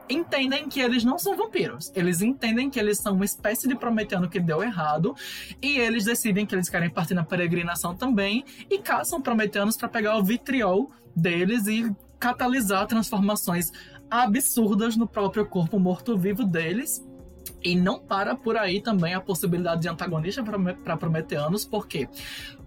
entendem que eles não são vampiros. Eles entendem que eles são uma espécie de prometendo que deu errado. E eles decidem que eles querem partir na peregrinação também. E caçam prometeanos para pegar o vitriol deles e catalisar transformações absurdas no próprio corpo morto-vivo deles. E não para por aí também a possibilidade de antagonista para Prometeanos, porque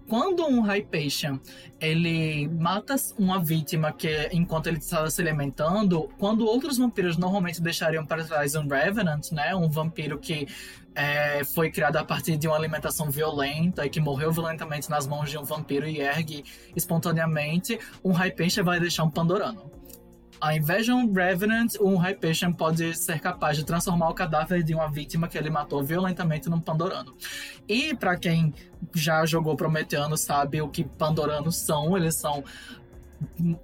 quando um Hypatian ele mata uma vítima que enquanto ele está se alimentando, quando outros vampiros normalmente deixariam para trás um Revenant, né, um vampiro que é, foi criado a partir de uma alimentação violenta e que morreu violentamente nas mãos de um vampiro e ergue espontaneamente, um Hypatian vai deixar um Pandorano. Ao invés de um Revenant, um Hypatian pode ser capaz de transformar o cadáver de uma vítima que ele matou violentamente num Pandorano. E para quem já jogou Prometeano sabe o que Pandoranos são, eles são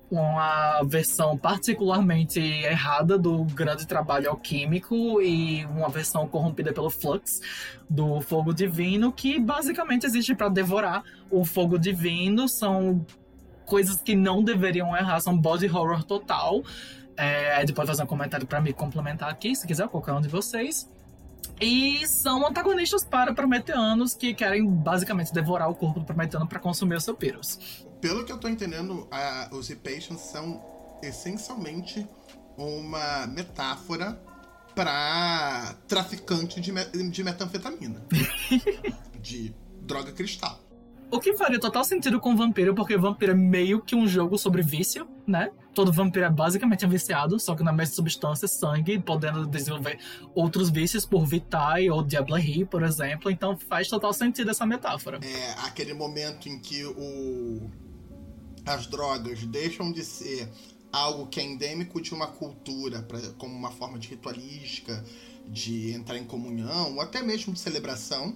uma versão particularmente errada do grande trabalho alquímico e uma versão corrompida pelo flux do fogo divino que basicamente existe para devorar o fogo divino são coisas que não deveriam errar, são body horror total. É, pode fazer um comentário para me complementar aqui, se quiser, qualquer um de vocês. E são antagonistas para prometeanos que querem basicamente devorar o corpo do prometeano para consumir os seus piros. Pelo que eu tô entendendo, uh, os Impatients são essencialmente uma metáfora para traficante de, me de metanfetamina. de droga cristal. O que faria total sentido com Vampiro, porque Vampiro é meio que um jogo sobre vício, né? Todo vampiro é basicamente viciado, só que na mesma substância, sangue, podendo desenvolver outros vícios por Vitae ou Diablerie, por exemplo. Então faz total sentido essa metáfora. É aquele momento em que o... as drogas deixam de ser algo que é endêmico de uma cultura, pra... como uma forma de ritualística, de entrar em comunhão, ou até mesmo de celebração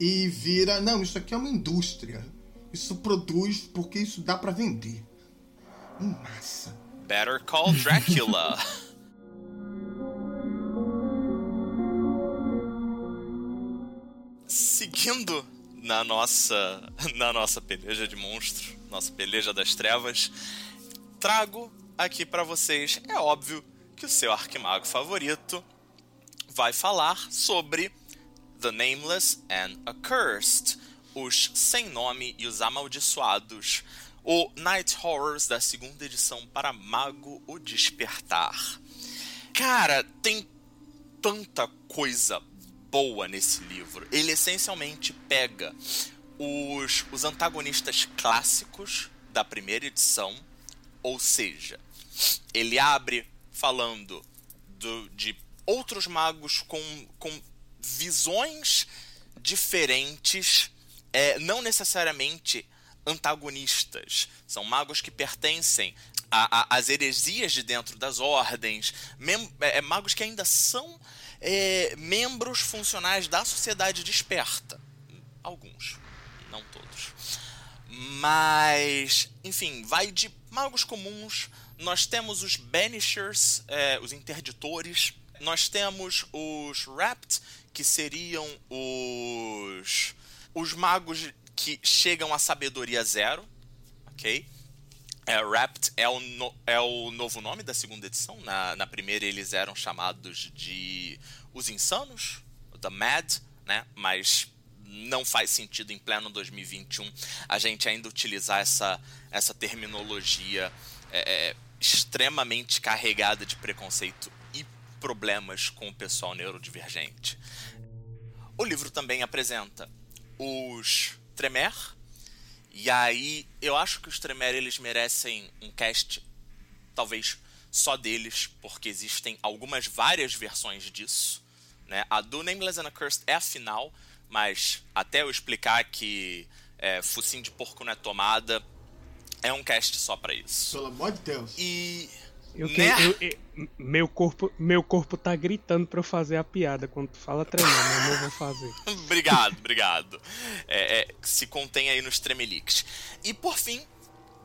e vira, não, isso aqui é uma indústria. Isso produz porque isso dá para vender. Em massa. Better Call Dracula. Seguindo na nossa na nossa peleja de monstro, nossa peleja das trevas, trago aqui para vocês, é óbvio que o seu arquimago favorito vai falar sobre The Nameless and Accursed, os Sem Nome e os Amaldiçoados, o Night Horrors da segunda edição para Mago o Despertar. Cara, tem tanta coisa boa nesse livro. Ele essencialmente pega os, os antagonistas clássicos da primeira edição, ou seja, ele abre falando do, de outros magos com, com visões diferentes, é, não necessariamente antagonistas. São magos que pertencem às heresias de dentro das ordens, é, é, magos que ainda são é, membros funcionais da sociedade desperta. Alguns, não todos. Mas, enfim, vai de magos comuns. Nós temos os Banishers, é, os interditores. Nós temos os Rapt, que seriam os os magos que chegam à sabedoria zero, ok? É, Rapt é o, no, é o novo nome da segunda edição. Na, na primeira eles eram chamados de os insanos, The Mad, né? Mas não faz sentido em pleno 2021 a gente ainda utilizar essa, essa terminologia é, é extremamente carregada de preconceito e problemas com o pessoal neurodivergente. O livro também apresenta os Tremer, e aí eu acho que os Tremer eles merecem um cast, talvez só deles, porque existem algumas várias versões disso. Né? A do Nameless and Accursed é a final, mas até eu explicar que é, focinho de porco não é tomada, é um cast só para isso. Pelo amor de Deus. E. Eu, né? eu, eu, meu, corpo, meu corpo tá gritando pra eu fazer a piada quando tu fala tremendo, eu não vou fazer. obrigado, obrigado. É, é, se contém aí nos Tremelix. E por fim,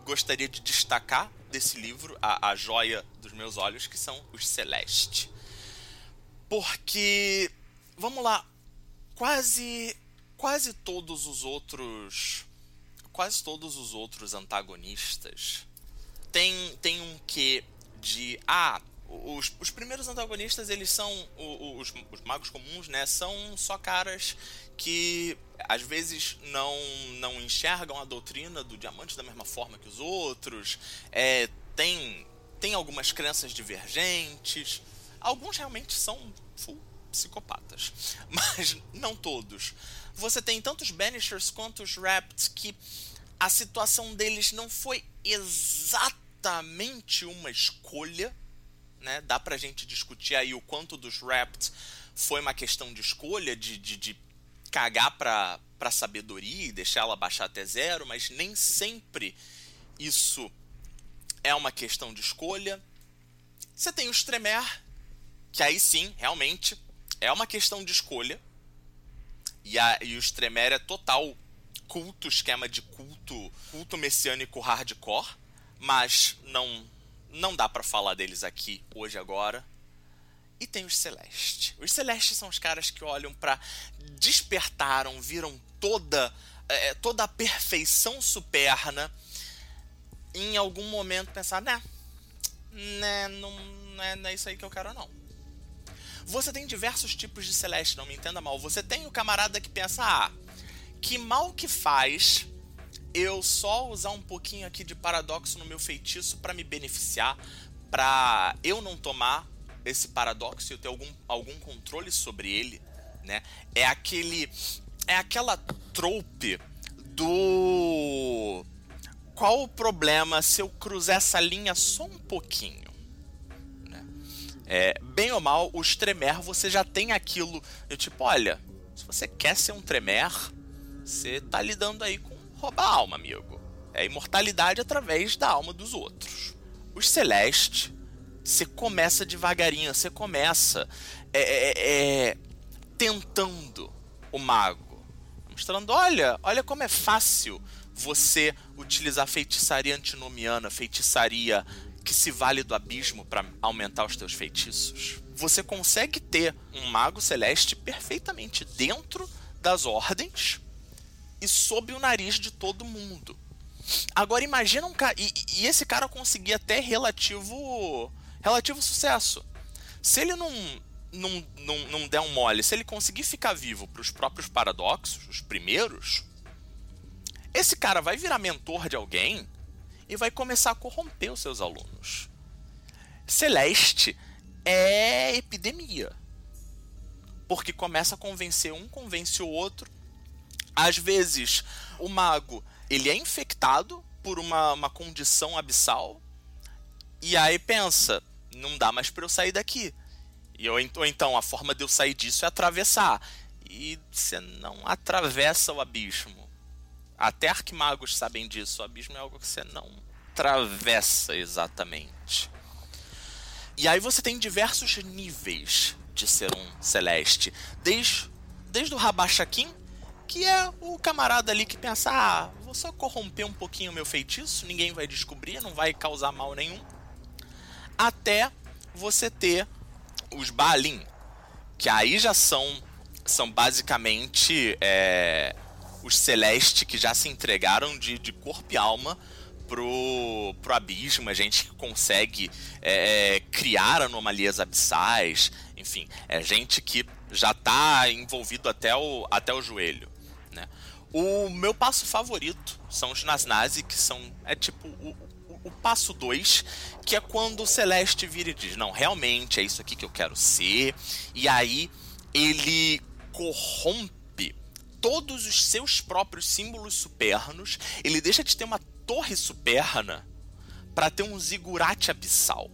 gostaria de destacar desse livro a, a joia dos meus olhos, que são os Celeste. Porque, vamos lá, quase quase todos os outros quase todos os outros antagonistas tem tem um quê de ah os, os primeiros antagonistas eles são os, os magos comuns né são só caras que às vezes não não enxergam a doutrina do diamante da mesma forma que os outros é, tem tem algumas crenças divergentes. Alguns realmente são full psicopatas mas não todos. Você tem tanto os Banishers quanto os Rapts que a situação deles não foi exatamente uma escolha, né? Dá pra gente discutir aí o quanto dos Rapts foi uma questão de escolha, de, de, de cagar pra, pra sabedoria e deixar ela baixar até zero, mas nem sempre isso é uma questão de escolha. Você tem os Tremer, que aí sim, realmente, é uma questão de escolha. E, a, e o Tremere é total culto, esquema de culto, culto messiânico hardcore, mas não não dá para falar deles aqui hoje agora. E tem os Celeste. Os Celeste são os caras que olham para despertaram, viram toda é, toda a perfeição superna. Em algum momento pensar, né, né, não, não é, não é isso aí que eu quero não. Você tem diversos tipos de celeste, não me entenda mal. Você tem o camarada que pensa, ah, que mal que faz eu só usar um pouquinho aqui de paradoxo no meu feitiço para me beneficiar, para eu não tomar esse paradoxo e eu ter algum, algum controle sobre ele, né? É aquele é aquela trope do qual o problema se eu cruzar essa linha só um pouquinho? É, bem ou mal, os Tremer você já tem aquilo. Eu tipo, olha, se você quer ser um Tremer, você tá lidando aí com roubar a alma, amigo. É imortalidade através da alma dos outros. Os Celeste, você começa devagarinho, você começa é, é, é, tentando o mago. Mostrando, olha, olha como é fácil você utilizar feitiçaria antinomiana, feitiçaria que se vale do abismo para aumentar os teus feitiços. Você consegue ter um mago celeste perfeitamente dentro das ordens e sob o nariz de todo mundo. Agora imagina um cara. E, e, esse cara conseguir até relativo. relativo sucesso. Se ele não, não, não, não der um mole, se ele conseguir ficar vivo para os próprios paradoxos, os primeiros, esse cara vai virar mentor de alguém e vai começar a corromper os seus alunos. Celeste é epidemia. Porque começa a convencer um, convence o outro. Às vezes, o mago ele é infectado por uma, uma condição abissal. E aí pensa, não dá mais para eu sair daqui. E ou, ou então a forma de eu sair disso é atravessar. E você não atravessa o abismo. Até arquimagos sabem disso. O abismo é algo que você não atravessa exatamente. E aí você tem diversos níveis de ser um celeste. Desde, desde o Rabachaquim, que é o camarada ali que pensa: ah, vou só corromper um pouquinho o meu feitiço, ninguém vai descobrir, não vai causar mal nenhum. Até você ter os Balin, que aí já são, são basicamente é, os Celeste que já se entregaram de, de corpo e alma pro, pro abismo, a gente que consegue é, é, criar anomalias abissais, enfim, é gente que já está envolvido até o, até o joelho. Né? O meu passo favorito são os Nasnazi, que são é tipo o, o, o passo 2, que é quando o Celeste vira e diz: Não, realmente é isso aqui que eu quero ser. E aí ele corrompe todos os seus próprios símbolos supernos. Ele deixa de ter uma torre superna para ter um zigurate abissal.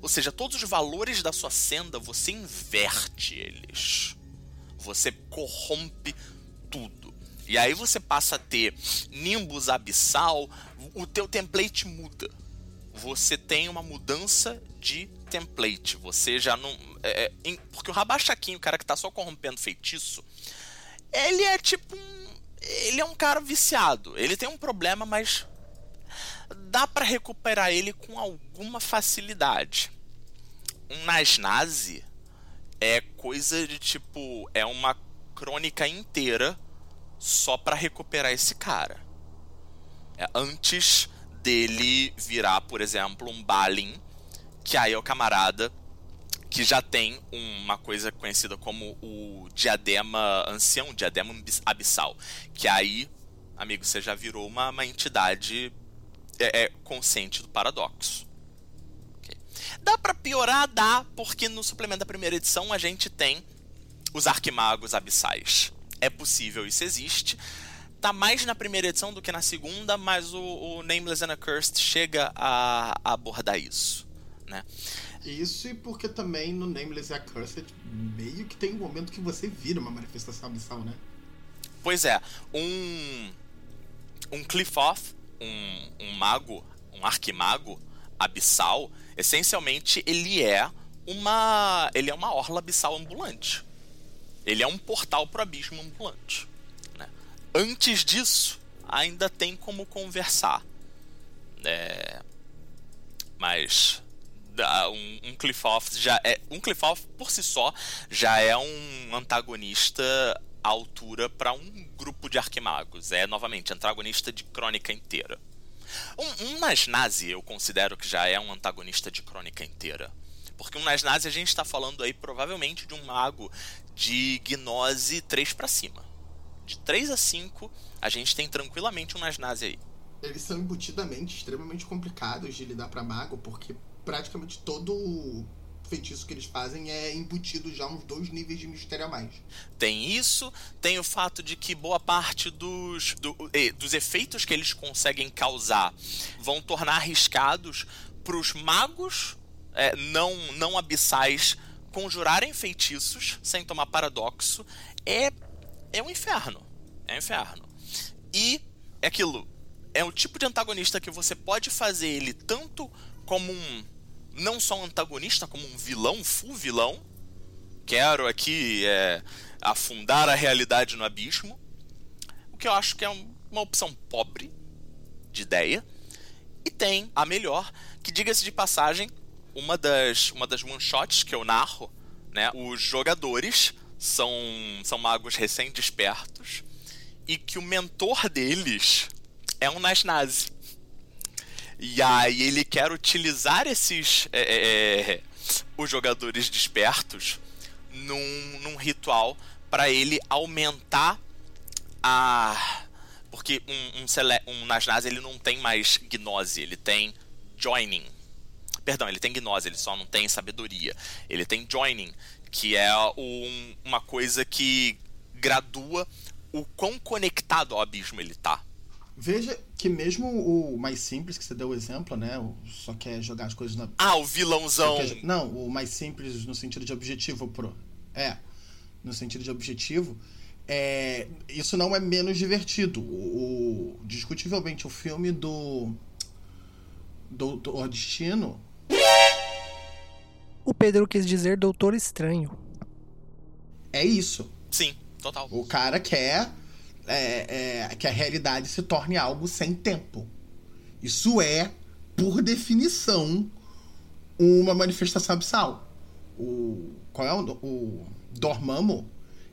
Ou seja, todos os valores da sua senda você inverte eles. Você corrompe tudo. E aí você passa a ter Nimbus abissal, o teu template muda. Você tem uma mudança de template. Você já não. É, é porque o Rabachaquinho, o cara que tá só corrompendo feitiço, ele é tipo um. Ele é um cara viciado. Ele tem um problema, mas dá para recuperar ele com alguma facilidade. Um Nasnazi é coisa de tipo. É uma crônica inteira só para recuperar esse cara. É, antes dele virar, por exemplo, um Balin, que aí é o camarada que já tem uma coisa conhecida como o diadema ancião, diadema abissal, que aí, amigo, você já virou uma, uma entidade é, é, consciente do paradoxo. Okay. Dá para piorar? Dá, porque no suplemento da primeira edição a gente tem os arquimagos abissais. É possível, isso existe. Tá mais na primeira edição do que na segunda, mas o, o Nameless and Accursed chega a, a abordar isso. Né? Isso e porque também no Nameless and Accursed meio que tem um momento que você vira uma manifestação abissal, né? Pois é, um um Cliffoth um, um mago, um arquimago abissal, essencialmente ele é uma ele é uma orla abissal ambulante. Ele é um portal para o abismo ambulante. Né? Antes disso, ainda tem como conversar. É... Mas um, um Cliffoth já é um por si só já é um antagonista à altura para um grupo de arquimagos. É, novamente, antagonista de crônica inteira. Um, um Nasnazi eu considero que já é um antagonista de crônica inteira. Porque um Nasnazi a gente está falando aí provavelmente de um mago de gnose 3 para cima. De 3 a 5, a gente tem tranquilamente um Nasnazi aí. Eles são embutidamente extremamente complicados de lidar para mago, porque praticamente todo feitiço que eles fazem é embutido já uns dois níveis de mistério a mais. Tem isso, tem o fato de que boa parte dos, do, dos efeitos que eles conseguem causar vão tornar arriscados para os magos é, não, não abissais conjurarem feitiços sem tomar paradoxo. É, é um inferno. É um inferno. E é aquilo. É o tipo de antagonista que você pode fazer ele tanto como um não só um antagonista, como um vilão, um full vilão. Quero aqui é, afundar a realidade no abismo. O que eu acho que é uma opção pobre de ideia. E tem a melhor, que diga-se de passagem, uma das, uma das one-shots que eu narro, né? Os jogadores são, são magos recém-despertos e que o mentor deles é um Nasnazi. E aí ele quer utilizar esses é, é, é os jogadores despertos num, num ritual para ele aumentar a porque um, um, um ele não tem mais gnose, ele tem joining. Perdão, ele tem gnose, ele só não tem sabedoria. Ele tem joining, que é um, uma coisa que gradua o quão conectado ao abismo ele tá. Veja que mesmo o mais simples, que você deu o exemplo, né? O só quer jogar as coisas na. Ah, o vilãozão! Quer... Não, o mais simples no sentido de objetivo, pro. É. No sentido de objetivo. É... Isso não é menos divertido. O, o... Discutivelmente, o filme do. Doutor Destino. Pedro quis dizer Doutor Estranho. É isso. Sim, total. O cara quer é, é, que a realidade se torne algo sem tempo. Isso é, por definição, uma manifestação abissal. O, qual é o, o Dormammu?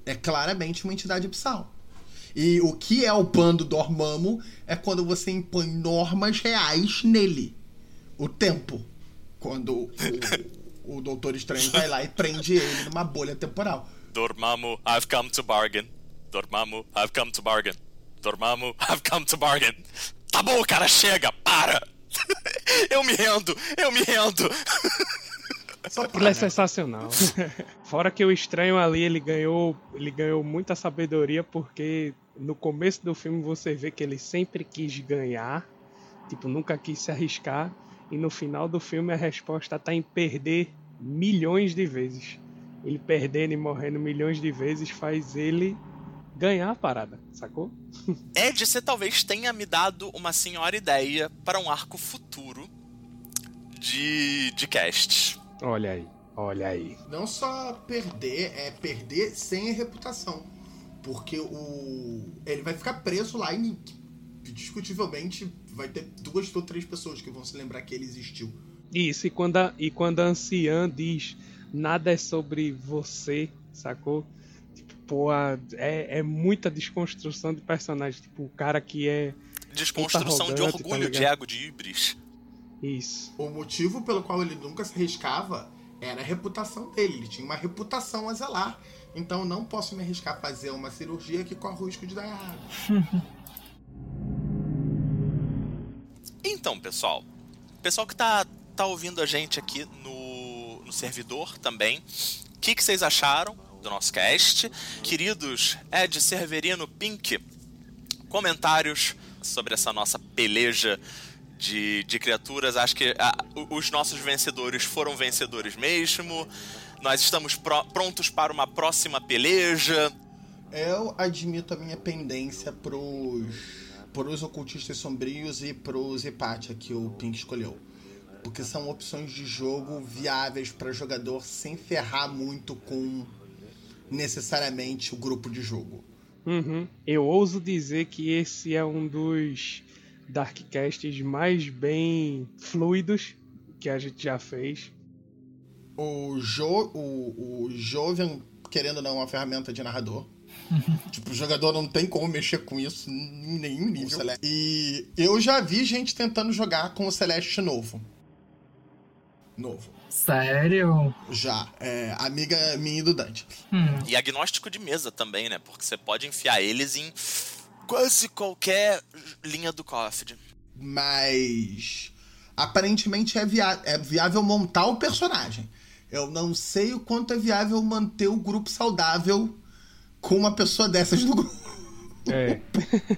É claramente uma entidade abissal. E o que é o bando Dormammu é quando você impõe normas reais nele. O tempo. Quando o, o Doutor Estranho vai lá e prende ele numa bolha temporal. Dormammu, I've come to bargain. Dormammu, I've come to bargain. Dormammu, I've come to bargain. Tá bom, cara, chega, para! eu me rendo, eu me rendo. Só ele é sensacional. Fora que o estranho ali, ele ganhou, ele ganhou muita sabedoria porque no começo do filme você vê que ele sempre quis ganhar, tipo, nunca quis se arriscar, e no final do filme a resposta tá em perder milhões de vezes. Ele perdendo e morrendo milhões de vezes faz ele ganhar a parada, sacou? Ed, você talvez tenha me dado uma senhora ideia para um arco futuro de, de cast. Olha aí, olha aí. Não só perder, é perder sem reputação. Porque o. Ele vai ficar preso lá e discutivelmente vai ter duas ou três pessoas que vão se lembrar que ele existiu. Isso, e quando a, e quando a anciã diz nada é sobre você, sacou? Tipo, pô, é, é muita desconstrução de personagem. Tipo, o cara que é. Desconstrução de tá orgulho, tá de ego, de ibris. Isso. O motivo pelo qual ele nunca se arriscava era a reputação dele. Ele tinha uma reputação a zelar. Então não posso me arriscar a fazer uma cirurgia que corre o risco de dar errado. então, pessoal. Pessoal que tá, tá ouvindo a gente aqui no, no servidor também. O que, que vocês acharam do nosso cast? Queridos Ed Severino Pink, comentários sobre essa nossa peleja de, de criaturas. Acho que a, os nossos vencedores foram vencedores mesmo. Nós estamos pro, prontos para uma próxima peleja. Eu admito a minha pendência pros, pros ocultistas sombrios e pros Hipatia que o Pink escolheu. Porque são opções de jogo viáveis para jogador sem ferrar muito com necessariamente o grupo de jogo. Uhum. Eu ouso dizer que esse é um dos darkcasts mais bem fluidos que a gente já fez. O, jo, o, o Jovian, querendo ou não, é uma ferramenta de narrador. tipo, o jogador não tem como mexer com isso em nenhum nível. E eu já vi gente tentando jogar com o Celeste novo. Novo. Sério? Já. É, amiga minha e do Dante. Hum. E agnóstico de mesa também, né? Porque você pode enfiar eles em quase qualquer linha do COFD. Mas aparentemente é, via é viável montar o personagem. Eu não sei o quanto é viável manter o grupo saudável com uma pessoa dessas no grupo. É.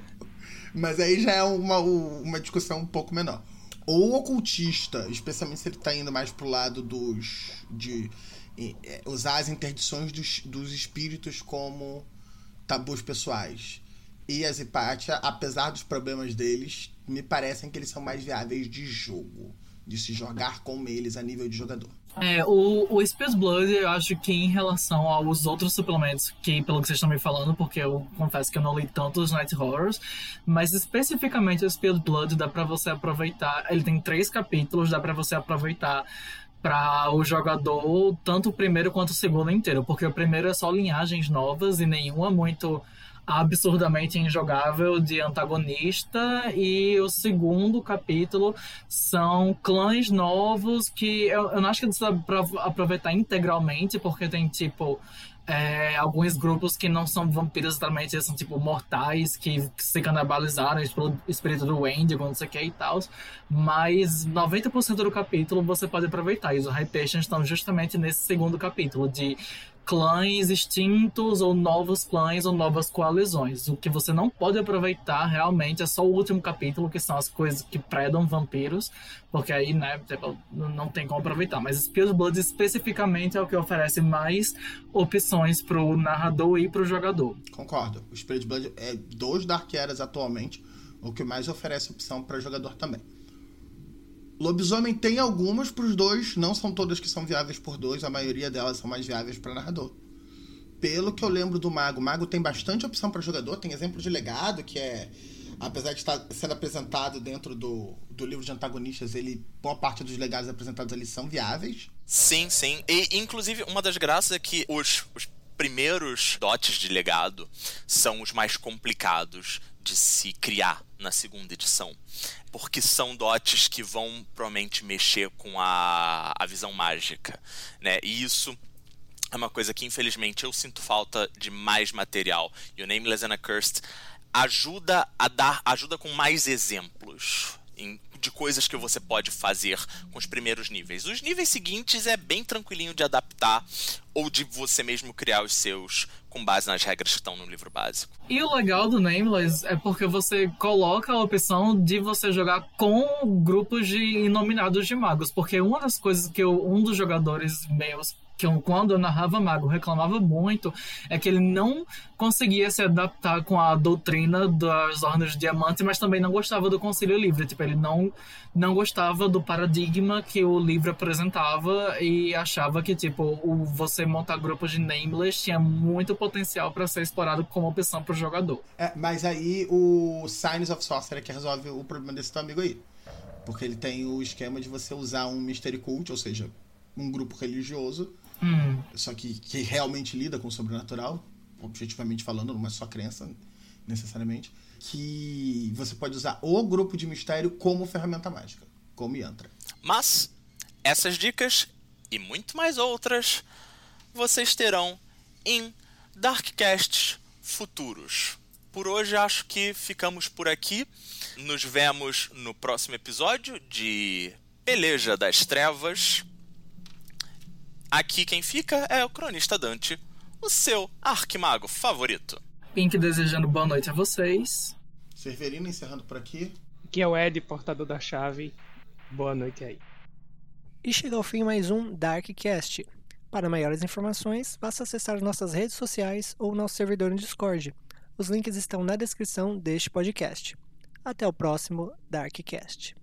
Mas aí já é uma, uma discussão um pouco menor. Ou ocultista, especialmente se ele está indo mais pro lado dos. de é, usar as interdições dos, dos espíritos como tabus pessoais e as Hipatia, apesar dos problemas deles, me parecem que eles são mais viáveis de jogo. De se jogar com eles a nível de jogador. É, o, o Space Blood, eu acho que em relação aos outros suplementos, que pelo que vocês estão me falando, porque eu confesso que eu não li tantos Night Horrors, mas especificamente o Space Blood dá para você aproveitar. Ele tem três capítulos, dá para você aproveitar para o jogador, tanto o primeiro quanto o segundo inteiro, porque o primeiro é só linhagens novas e nenhuma muito absurdamente injogável de antagonista e o segundo capítulo são clãs novos que eu, eu não acho que pra aproveitar integralmente porque tem tipo é, alguns grupos que não são vampiros exatamente, eles são tipo mortais que, se canibalizaram pelo espírito do Wendigo, não sei o que e tal. Mas 90% do capítulo você pode aproveitar. E os High estão justamente nesse segundo capítulo de clãs extintos ou novos clãs ou novas coalizões. O que você não pode aproveitar realmente é só o último capítulo, que são as coisas que predam vampiros, porque aí, né, tipo, não tem como aproveitar. Mas Spirit Blood especificamente é o que oferece mais opções pro narrador e pro jogador. Concordo. O Spirit Blood é dos Dark Eras atualmente, o que mais oferece opção para jogador também. Lobisomem tem algumas para os dois, não são todas que são viáveis por dois, a maioria delas são mais viáveis para narrador. Pelo que eu lembro do Mago, Mago tem bastante opção para jogador, tem exemplo de legado, que é, apesar de estar sendo apresentado dentro do, do livro de antagonistas, ele boa parte dos legados apresentados ali são viáveis. Sim, sim. E, inclusive, uma das graças é que os, os primeiros dotes de legado são os mais complicados de se criar na segunda edição. Porque são dotes que vão provavelmente mexer com a, a visão mágica. Né? E isso é uma coisa que infelizmente eu sinto falta de mais material. E o Nameless and Accursed ajuda a dar. ajuda com mais exemplos. Em, de coisas que você pode fazer com os primeiros níveis. Os níveis seguintes é bem tranquilinho de adaptar ou de você mesmo criar os seus com base nas regras que estão no livro básico. E o legal do Nameless é porque você coloca a opção de você jogar com grupos de inominados de magos, porque uma das coisas que eu, um dos jogadores meus que quando eu narrava Mago reclamava muito é que ele não conseguia se adaptar com a doutrina das Ordens de Diamante, mas também não gostava do Concílio Livre. Tipo, ele não, não gostava do paradigma que o livro apresentava e achava que, tipo, o, você montar grupos de Nameless tinha muito potencial para ser explorado como opção para o jogador. É, mas aí o Signs of Sorcery é que resolve o problema desse teu amigo aí. Porque ele tem o esquema de você usar um Mystery Cult, ou seja, um grupo religioso, Hum. só que, que realmente lida com o sobrenatural, objetivamente falando, não é só crença, necessariamente, que você pode usar o grupo de mistério como ferramenta mágica, como Yantra. Mas essas dicas e muito mais outras vocês terão em Darkcasts futuros. Por hoje acho que ficamos por aqui. Nos vemos no próximo episódio de Peleja das Trevas. Aqui quem fica é o cronista Dante, o seu arquimago favorito. Pink desejando boa noite a vocês. Severino encerrando por aqui. Aqui é o Ed, portador da chave. Boa noite aí. E chega ao fim mais um Darkcast. Para maiores informações, basta acessar nossas redes sociais ou nosso servidor no Discord. Os links estão na descrição deste podcast. Até o próximo Darkcast.